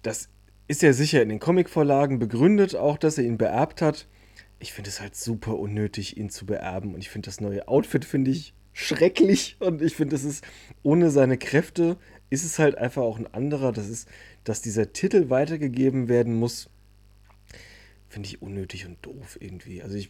Das ist ja sicher in den Comicvorlagen begründet, auch dass er ihn beerbt hat. Ich finde es halt super unnötig, ihn zu beerben. Und ich finde das neue Outfit, finde ich schrecklich. Und ich finde, es ist ohne seine Kräfte, ist es halt einfach auch ein anderer. Das ist, dass dieser Titel weitergegeben werden muss, finde ich unnötig und doof irgendwie. Also ich.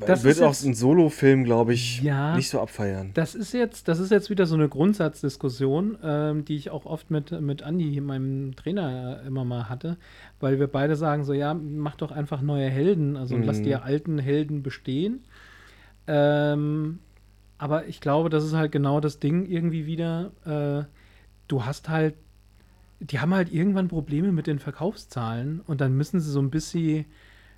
Das wird auch ein Solo-Film, glaube ich, Ja. nicht so abfeiern. das ist jetzt, das ist jetzt wieder so eine Grundsatzdiskussion, ähm, die ich auch oft mit, mit Andi, meinem Trainer, immer mal hatte, weil wir beide sagen so, ja, mach doch einfach neue Helden, also lass Mhm. die alten Helden bestehen. Ähm, aber ich glaube, das ist halt genau das Ding irgendwie wieder. Äh, du hast halt, die haben halt irgendwann Probleme mit den Verkaufszahlen und dann müssen sie so ein bisschen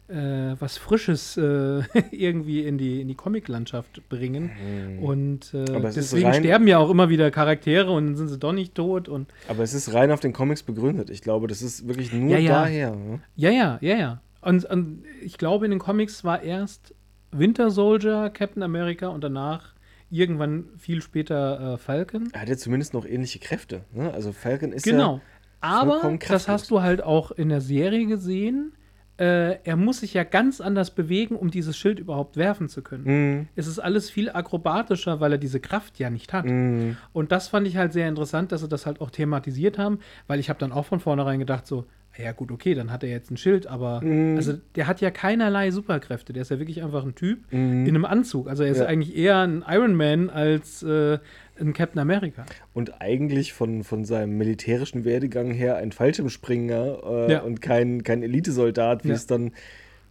äh, was Frisches äh, irgendwie in die, in die Comiclandschaft bringen. Und äh, deswegen rein- sterben ja auch immer wieder Charaktere und dann sind sie doch nicht tot. Und Aber es ist rein auf den Comics begründet. Ich glaube, das ist wirklich nur Ja, ja. daher. Ne? ja, ja, ja, ja. Und, und ich glaube, in den Comics war erst Winter Soldier, Captain America und danach irgendwann viel später äh, Falcon. Er hat ja zumindest noch ähnliche Kräfte. Ne? Also Falcon ist Genau. ja. Aber vollkommen das hast du halt auch in der Serie gesehen. Äh, er muss sich ja ganz anders bewegen, um dieses Schild überhaupt werfen zu können. Mhm. Es ist alles viel akrobatischer, weil er diese Kraft ja nicht hat. Mhm. Und das fand ich halt sehr interessant, dass sie das halt auch thematisiert haben, weil ich habe dann auch von vornherein gedacht, so, ja gut, okay, dann hat er jetzt ein Schild, aber Mhm. also der hat ja keinerlei Superkräfte. Der ist ja wirklich einfach ein Typ Mhm. in einem Anzug. Also er ist Ja. eigentlich eher ein Iron Man als äh, ein Captain America. Und eigentlich von, von seinem militärischen Werdegang her ein Fallschirmspringer äh, Ja. und kein, kein Elitesoldat, wie Ja. es dann.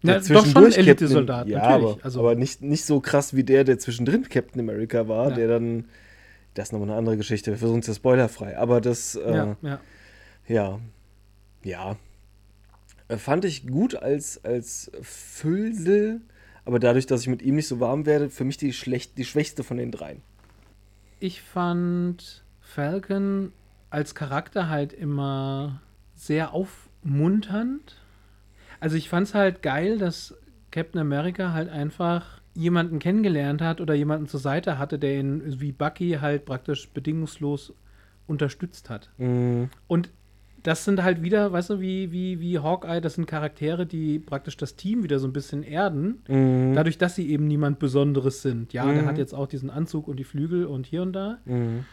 Ja, der doch schon Elitesoldat, ja, natürlich. Aber, Also- aber nicht, nicht so krass wie der, der zwischendrin Captain America war, Ja. der dann. Das ist nochmal eine andere Geschichte. Wir versuchen es ja spoilerfrei. Aber das. Äh, ja, ja. Ja. Ja. Äh, Fand ich gut als, als Füllsel, aber dadurch, dass ich mit ihm nicht so warm werde, für mich die, schlecht, die schwächste von den dreien. Ich fand Falcon als Charakter halt immer sehr aufmunternd. Also ich fand es halt geil, dass Captain America halt einfach jemanden kennengelernt hat oder jemanden zur Seite hatte, der ihn wie Bucky halt praktisch bedingungslos unterstützt hat. Mhm. Und das sind halt wieder, weißt du, wie, wie, wie Hawkeye, das sind Charaktere, die praktisch das Team wieder so ein bisschen erden, Mhm. dadurch, dass sie eben niemand Besonderes sind. Ja, der Mhm. hat jetzt auch diesen Anzug und die Flügel und hier und da. Mhm.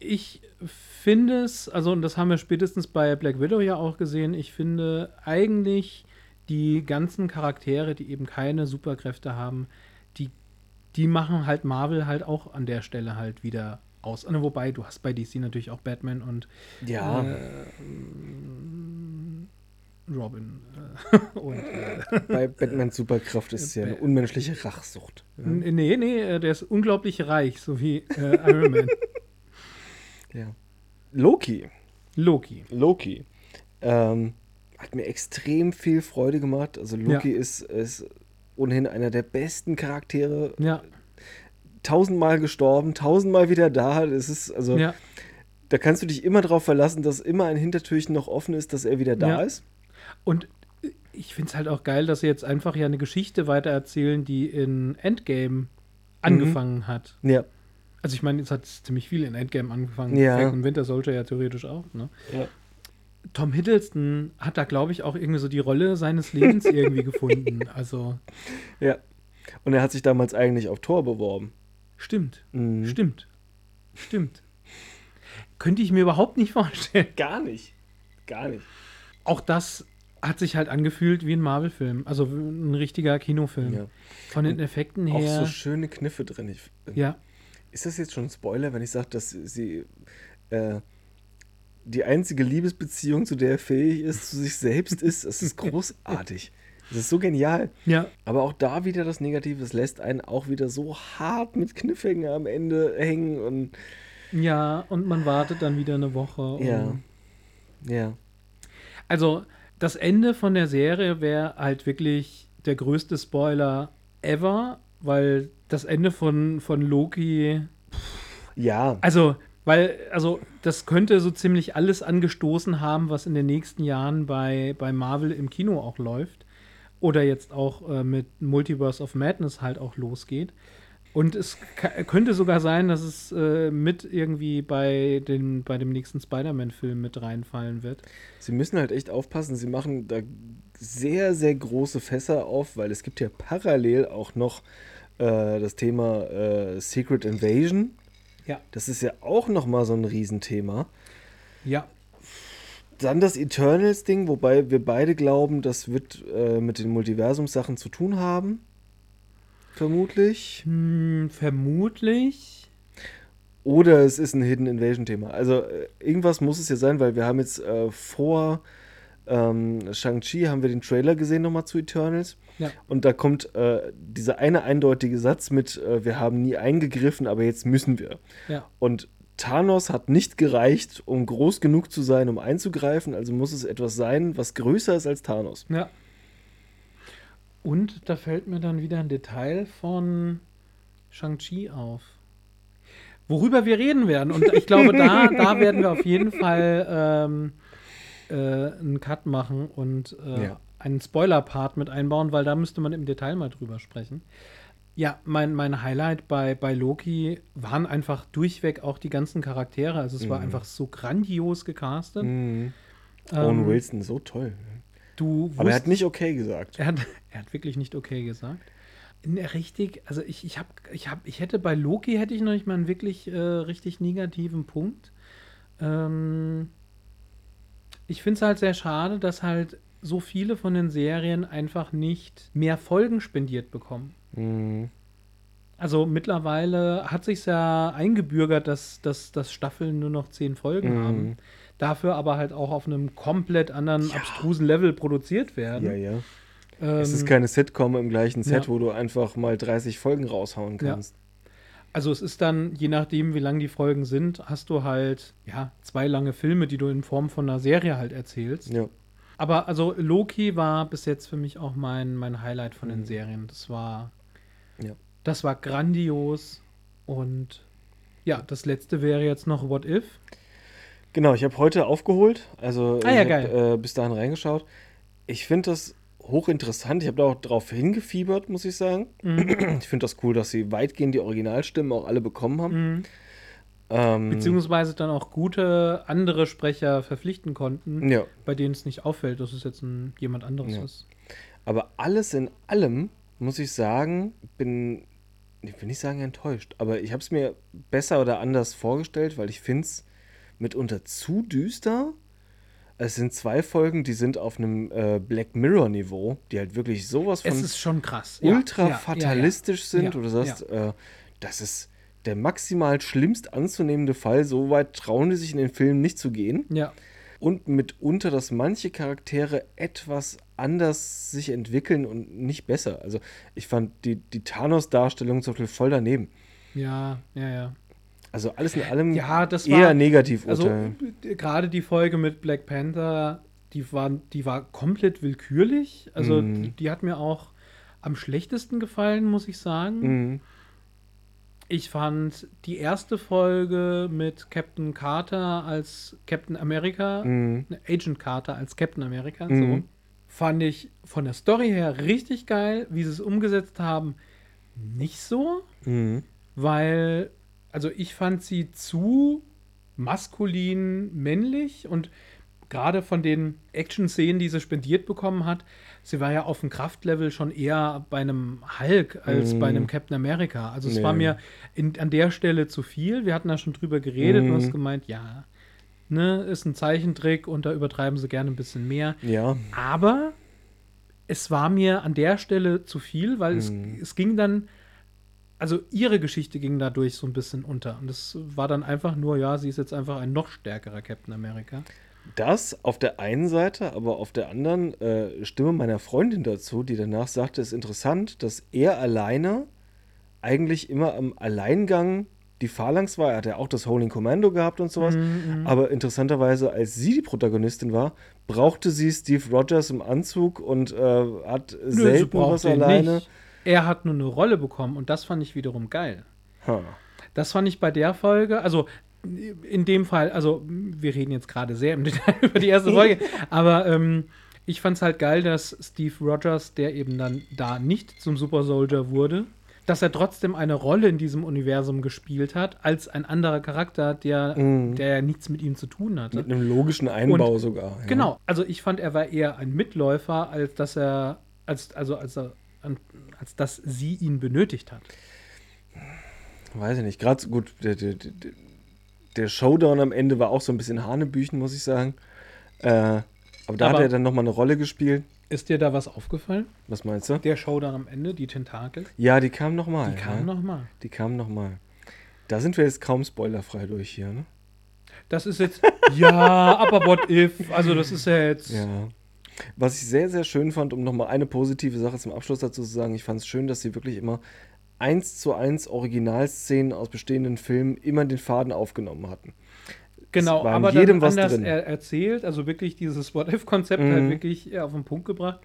Ich finde es, also und das haben wir spätestens bei Black Widow ja auch gesehen, ich finde eigentlich die ganzen Charaktere, die eben keine Superkräfte haben, die, die machen halt Marvel halt auch an der Stelle halt wieder aus. Also, Wobei, du hast bei DC natürlich auch Batman und Ja. äh, Robin. Äh, und, äh, Bei Batmans Superkraft ist es ja eine unmenschliche Rachsucht. Ja. nee, nee, äh, der ist unglaublich reich, so wie äh, Iron Man. ja. Loki. Loki. Loki. Ähm, hat mir extrem viel Freude gemacht. Also Loki ist, ist ohnehin einer der besten Charaktere. Ja, Tausendmal gestorben, tausendmal wieder da. Das ist, also, ja. da kannst du dich immer darauf verlassen, dass immer ein Hintertürchen noch offen ist, dass er wieder da Ja. ist. Und ich finde es halt auch geil, dass sie jetzt einfach ja eine Geschichte weitererzählen, die in Endgame angefangen hat. Ja. Also ich meine, jetzt hat es ziemlich viel in Endgame angefangen. Ja. Falcon Winter Soldier ja theoretisch auch. Ne? ja. Tom Hiddleston hat da, glaube ich, auch irgendwie so die Rolle seines Lebens irgendwie gefunden. Also Ja. Und er hat sich damals eigentlich auf Tor beworben. Stimmt, Mhm. stimmt, stimmt. Könnte ich mir überhaupt nicht vorstellen. Gar nicht. Gar nicht. Auch das hat sich halt angefühlt wie ein Marvel-Film. Also ein richtiger Kinofilm. Ja. Von den Effekten Auch her. so schöne Kniffe drin. Ich, ja. Ist das jetzt schon ein Spoiler, wenn ich sage, dass sie äh, die einzige Liebesbeziehung, zu der er fähig ist, zu sich selbst ist? Es ist großartig. Es ist so genial. Ja. Aber auch da wieder das Negative, es lässt einen auch wieder so hart mit Kniffhängen am Ende hängen und Ja, und man wartet dann wieder eine Woche. ja. Ja. Also, das Ende von der Serie wäre halt wirklich der größte Spoiler ever, weil das Ende von, von Loki. Ja. Also, weil, also, das könnte so ziemlich alles angestoßen haben, was in den nächsten Jahren bei, bei Marvel im Kino auch läuft. Oder jetzt auch äh, mit Multiverse of Madness halt auch losgeht. Und es könnte sogar sein, dass es äh, mit irgendwie bei, den, bei dem nächsten Spider-Man-Film mit reinfallen wird. Sie müssen halt echt aufpassen, sie machen da sehr, sehr große Fässer auf, weil es gibt ja parallel auch noch äh, das Thema äh, Secret Invasion. Ja. Das ist ja auch noch mal so ein Riesenthema. Ja. Dann das Eternals-Ding, wobei wir beide glauben, das wird äh, mit den Multiversumssachen zu tun haben. Vermutlich. Hm, vermutlich. Oder es ist ein Hidden Invasion-Thema. Also äh, irgendwas muss es ja sein, weil wir haben jetzt äh, vor ähm, Shang-Chi haben wir den Trailer gesehen nochmal zu Eternals. Ja. Und da kommt äh, dieser eine eindeutige Satz mit, äh, wir haben nie eingegriffen, aber jetzt müssen wir. Ja. Und Thanos hat nicht gereicht, um groß genug zu sein, um einzugreifen. Also muss es etwas sein, was größer ist als Thanos. Ja. Und da fällt mir dann wieder ein Detail von Shang-Chi auf. Worüber wir reden werden. Und ich glaube, da, da werden wir auf jeden Fall ähm, äh, einen Cut machen und äh, Ja. einen Spoiler-Part mit einbauen, weil da müsste man im Detail mal drüber sprechen. Ja, mein, mein Highlight bei, bei Loki waren einfach durchweg auch die ganzen Charaktere. Also es war Mhm. einfach so grandios gecastet. Mhm. Ähm, Owen Wilson, so toll. Du Aber er hat nicht okay gesagt. er hat, er hat wirklich nicht okay gesagt. Richtig, also ich, ich habe, ich habe, ich hätte bei Loki hätte ich noch nicht mal einen wirklich äh, richtig negativen Punkt. Ähm, ich finde es halt sehr schade, dass halt so viele von den Serien einfach nicht mehr Folgen spendiert bekommen. Mhm. Also mittlerweile hat sich ja eingebürgert, dass, dass, dass Staffeln nur noch zehn Folgen Mhm. haben. Dafür aber halt auch auf einem komplett anderen, abstrusen Level produziert werden. Ja, ja. Ähm, Es ist keine Sitcom im gleichen Set, ja. wo du einfach mal 30 Folgen raushauen Ja. kannst. Also es ist dann, je nachdem, wie lang die Folgen sind, hast du halt, ja, zwei lange Filme, die du in Form von einer Serie halt erzählst. Ja. Aber also Loki war bis jetzt für mich auch mein, mein Highlight von den Mhm. Serien. Das war, Ja. das war grandios. Und ja, das letzte wäre jetzt noch What If. Genau, ich habe heute aufgeholt, also Ah, ja, habe äh, bis dahin reingeschaut. Ich finde das hochinteressant. Ich habe da auch drauf hingefiebert, muss ich sagen. Mhm. Ich finde das cool, dass sie weitgehend die Originalstimmen auch alle bekommen haben. Mhm. Ähm, Beziehungsweise dann auch gute andere Sprecher verpflichten konnten, ja, bei denen es nicht auffällt, dass es jetzt ein, jemand anderes Ja. ist. aber alles in allem muss ich sagen, bin, ich will nicht sagen enttäuscht, aber ich habe es mir besser oder anders vorgestellt, weil ich finde es mitunter zu düster. Es sind zwei Folgen, die sind auf einem äh, Black Mirror-Niveau, die halt wirklich sowas von Es ist schon krass. Ja, ultra ja, fatalistisch sind. Ja, und du sagst, äh, das ist der maximal schlimmst anzunehmende Fall. So weit trauen die sich in den Film nicht zu gehen. Ja, ja. Und mitunter, dass manche Charaktere etwas anders sich entwickeln und nicht besser. Also ich fand die, die Thanos-Darstellung zum Beispiel voll daneben. ja, ja, ja. Also alles in allem Ja, das eher war- negativ Also urteilen. äh, gerade die Folge mit Black Panther, die war, die war komplett willkürlich. Also Mhm. die, die hat mir auch am schlechtesten gefallen, muss ich sagen. Mhm. Ich fand die erste Folge mit Captain Carter als Captain America, Mhm. ne, Agent Carter als Captain America, Mhm. so, fand ich von der Story her richtig geil. Wie sie es umgesetzt haben, nicht so, Mhm. weil, also ich fand sie zu maskulin männlich und gerade von den Action-Szenen, die sie spendiert bekommen hat, sie war ja auf dem Kraftlevel schon eher bei einem Hulk als Mhm. bei einem Captain America. Also es Nee. war mir in, an der Stelle zu viel. Wir hatten da schon drüber geredet Mhm. und hast gemeint, ja, ne, ist ein Zeichentrick und da übertreiben sie gerne ein bisschen mehr. Ja. Aber es war mir an der Stelle zu viel, weil es, Mhm. es ging dann, also ihre Geschichte ging dadurch so ein bisschen unter. Und es war dann einfach nur, ja, sie ist jetzt einfach ein noch stärkerer Captain America. Das auf der einen Seite, aber auf der anderen äh, Stimme meiner Freundin dazu, die danach sagte, es ist interessant, dass er alleine eigentlich immer am Alleingang die Phalanx war. Er hat ja auch das Holding Commando gehabt und sowas. Mhm, Aber interessanterweise, als sie die Protagonistin war, brauchte sie Steve Rogers im Anzug und äh, hat Nö, selten was alleine. nicht. Er hat nur eine Rolle bekommen und das fand ich wiederum geil. Ha. Das fand ich bei der Folge, also in dem Fall, also wir reden jetzt gerade sehr im Detail über die erste Folge, aber ähm, ich fand es halt geil, dass Steve Rogers, der eben dann da nicht zum Super Soldier wurde, dass er trotzdem eine Rolle in diesem Universum gespielt hat, als ein anderer Charakter, der, Mhm. der ja nichts mit ihm zu tun hatte. Mit einem logischen Einbau Und- sogar. Ja. Genau, also ich fand, er war eher ein Mitläufer, als dass er, als, also als er, als dass sie ihn benötigt hat. Weiß ich nicht. Gerade gut, der, Showdown am Ende war auch so ein bisschen Hanebüchen, muss ich sagen. Äh, aber da hat Aber- er dann nochmal eine Rolle gespielt. Ist dir da was aufgefallen? Was meinst du? Der Showdown am Ende, die Tentakel, Ja, die kam nochmal. die kamen ja. nochmal. Die kam nochmal. Da sind wir jetzt kaum spoilerfrei durch hier, ne? Das ist jetzt, ja, aber what if? Also, das ist ja jetzt. Ja. Was ich sehr, sehr schön fand, um nochmal eine positive Sache zum Abschluss dazu zu sagen, ich fand es schön, dass sie wirklich immer eins zu eins Originalszenen aus bestehenden Filmen immer den Faden aufgenommen hatten. genau, aber jedem dann anders er erzählt. Also wirklich dieses What if-Konzept Mhm. halt wirklich äh, auf den Punkt gebracht.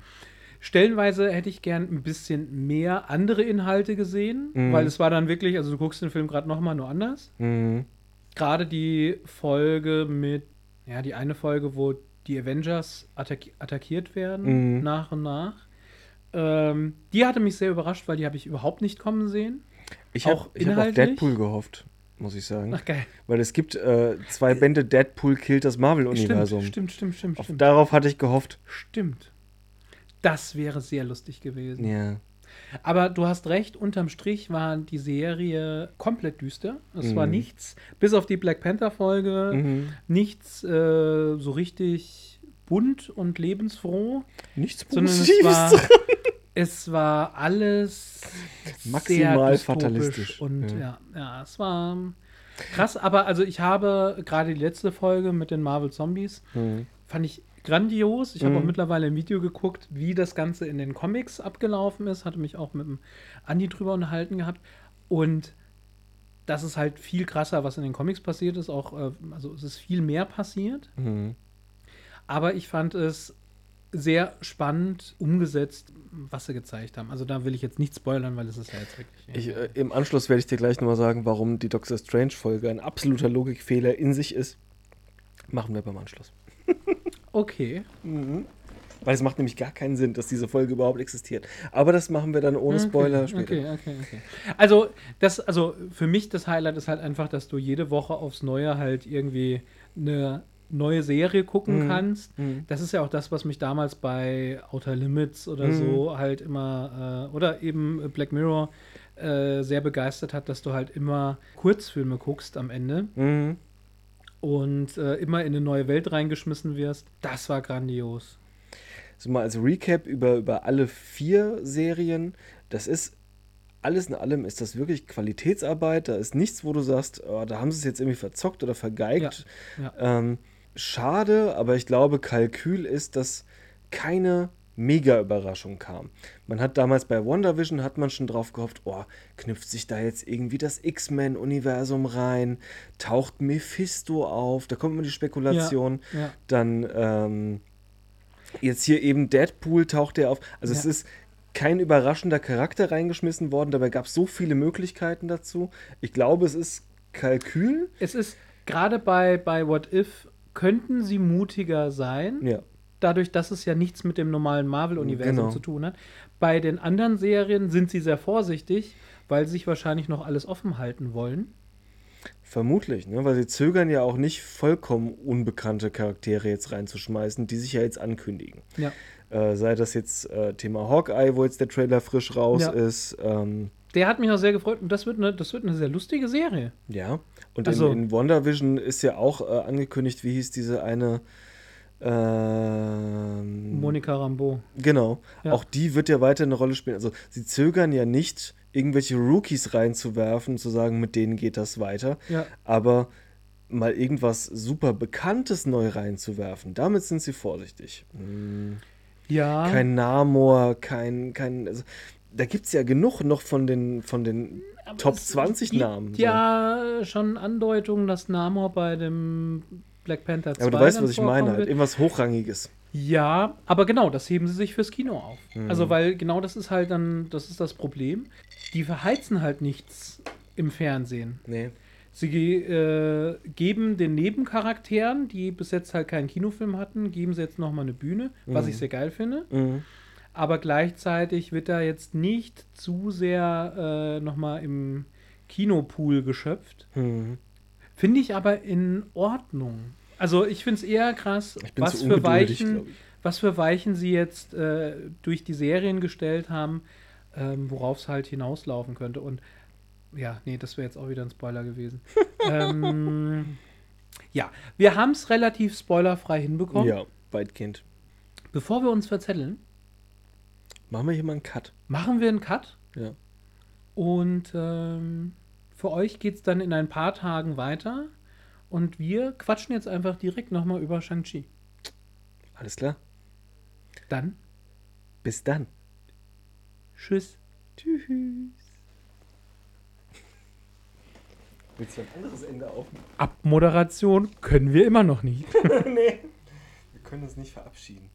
Stellenweise hätte ich gern ein bisschen mehr andere Inhalte gesehen, Mhm. weil es war dann wirklich, also du guckst den Film gerade nochmal nur anders. Mhm. Gerade die Folge mit, ja, die eine Folge, wo die Avengers attack attackiert werden, Mhm. nach und nach. Ähm, die hatte mich sehr überrascht, weil die habe ich überhaupt nicht kommen sehen. Ich habe hab auf? Deadpool gehofft, muss ich sagen. Ach geil. Weil es gibt äh, zwei Bände Deadpool killt das Marvel-Universum. Stimmt, stimmt, stimmt, stimmt, stimmt. Darauf hatte ich gehofft. Stimmt. Das wäre sehr lustig gewesen. Ja. Aber du hast recht, unterm Strich war die Serie komplett düster. Es war Mhm. nichts, bis auf die Black Panther-Folge, Mhm. nichts äh, so richtig bunt und lebensfroh, Nichts sondern es Positives. war, es war alles Maximal fatalistisch, Und ja. ja. ja, es war krass. Aber also ich habe gerade die letzte Folge mit den Marvel Zombies, Mhm. fand ich grandios. Ich habe Mhm. auch mittlerweile ein Video geguckt, wie das Ganze in den Comics abgelaufen ist. Hatte mich auch mit dem Andi drüber unterhalten gehabt. Und das ist halt viel krasser, was in den Comics passiert ist. Auch, äh, also es ist viel mehr passiert. Mhm. Aber ich fand es sehr spannend umgesetzt, was sie gezeigt haben. Also da will ich jetzt nicht spoilern, weil es ist ja jetzt wirklich. Ich, äh, Im Anschluss werde ich dir gleich nochmal sagen, warum die Doctor Strange-Folge ein absoluter Logikfehler in sich ist. Machen wir beim Anschluss. Okay. Weil es macht nämlich gar keinen Sinn, dass diese Folge überhaupt existiert. Aber das machen wir dann ohne Spoiler okay, später. Okay, okay, okay. Also, das, also für mich das Highlight ist halt einfach, dass du jede Woche aufs Neue halt irgendwie eine neue Serie gucken Mhm. kannst. Mhm. Das ist ja auch das, was mich damals bei Outer Limits oder Mhm. so halt immer, äh, oder eben Black Mirror äh, sehr begeistert hat, dass du halt immer Kurzfilme guckst am Ende Mhm. und äh, immer in eine neue Welt reingeschmissen wirst. Das war grandios. So mal als Recap über, über alle vier Serien. Das ist alles in allem ist das wirklich Qualitätsarbeit. Da ist nichts, wo du sagst, oh, da haben sie es jetzt irgendwie verzockt oder vergeigt. Ja, Ähm, schade, aber ich glaube, Kalkül ist, dass keine Mega-Überraschung kam. Man hat damals bei WandaVision hat man schon drauf gehofft, oh, knüpft sich da jetzt irgendwie das X-Men-Universum rein, taucht Mephisto auf, da kommt immer die Spekulation. Ja. Dann ähm, jetzt hier eben Deadpool taucht der auf. Also es Ja. ist kein überraschender Charakter reingeschmissen worden, dabei gab es so viele Möglichkeiten dazu. Ich glaube, es ist Kalkül. Es ist gerade bei, bei What If könnten sie mutiger sein, Ja. dadurch, dass es ja nichts mit dem normalen Marvel-Universum Genau. zu tun hat. Bei den anderen Serien sind sie sehr vorsichtig, weil sie sich wahrscheinlich noch alles offen halten wollen. Vermutlich, ne? weil sie zögern ja auch nicht, vollkommen unbekannte Charaktere jetzt reinzuschmeißen, die sich ja jetzt ankündigen. Ja. Äh, sei das jetzt äh, Thema Hawkeye, wo jetzt der Trailer frisch raus Ja. ist. Ähm, Der hat mich auch sehr gefreut und das wird eine, das wird eine sehr lustige Serie. ja. Und Also- in, in WandaVision ist ja auch äh, angekündigt, wie hieß diese eine. Ähm, Monika Rambeau. Genau. Ja. Auch die wird ja weiter eine Rolle spielen. Also sie zögern ja nicht, irgendwelche Rookies reinzuwerfen, zu sagen, mit denen geht das weiter. Ja. Aber mal irgendwas super Bekanntes neu reinzuwerfen, damit sind sie vorsichtig. Hm, Ja. Kein Namor, kein, kein. Also, da gibt es ja genug noch von den, von den Aber Top es 20 gibt Namen. so. Ja, schon Andeutungen, dass Namor bei dem Black Panther 2 Aber du weißt, was ich meine, halt. Irgendwas Hochrangiges. Ja, aber genau, das heben sie sich fürs Kino auf. Mhm. Also, weil genau das ist halt dann, das ist das Problem. Die verheizen halt nichts im Fernsehen. Nee. Sie äh, geben den Nebencharakteren, die bis jetzt halt keinen Kinofilm hatten, geben sie jetzt nochmal eine Bühne, was Mhm. ich sehr geil finde. Mhm. Aber gleichzeitig wird da jetzt nicht zu sehr äh, nochmal im Kinopool geschöpft. Mhm. Finde ich aber in Ordnung. Also ich finde es eher krass, was für Weichen, was für Weichen sie jetzt äh, durch die Serien gestellt haben, ähm, worauf es halt hinauslaufen könnte. Und ja, nee, das wäre jetzt auch wieder ein Spoiler gewesen. ähm, ja, wir haben es relativ spoilerfrei hinbekommen. Ja, Weitkind. Bevor wir uns verzetteln, Machen wir hier mal einen Cut. machen wir einen Cut. Ja. Und ähm, für euch geht es dann in ein paar Tagen weiter. Und wir quatschen jetzt einfach direkt nochmal über Shang-Chi. Alles klar. Dann, Bis dann. tschüss. Tschüss. Willst du ein anderes Ende aufnehmen? Abmoderation können wir immer noch nicht. nee. Wir können uns nicht verabschieden.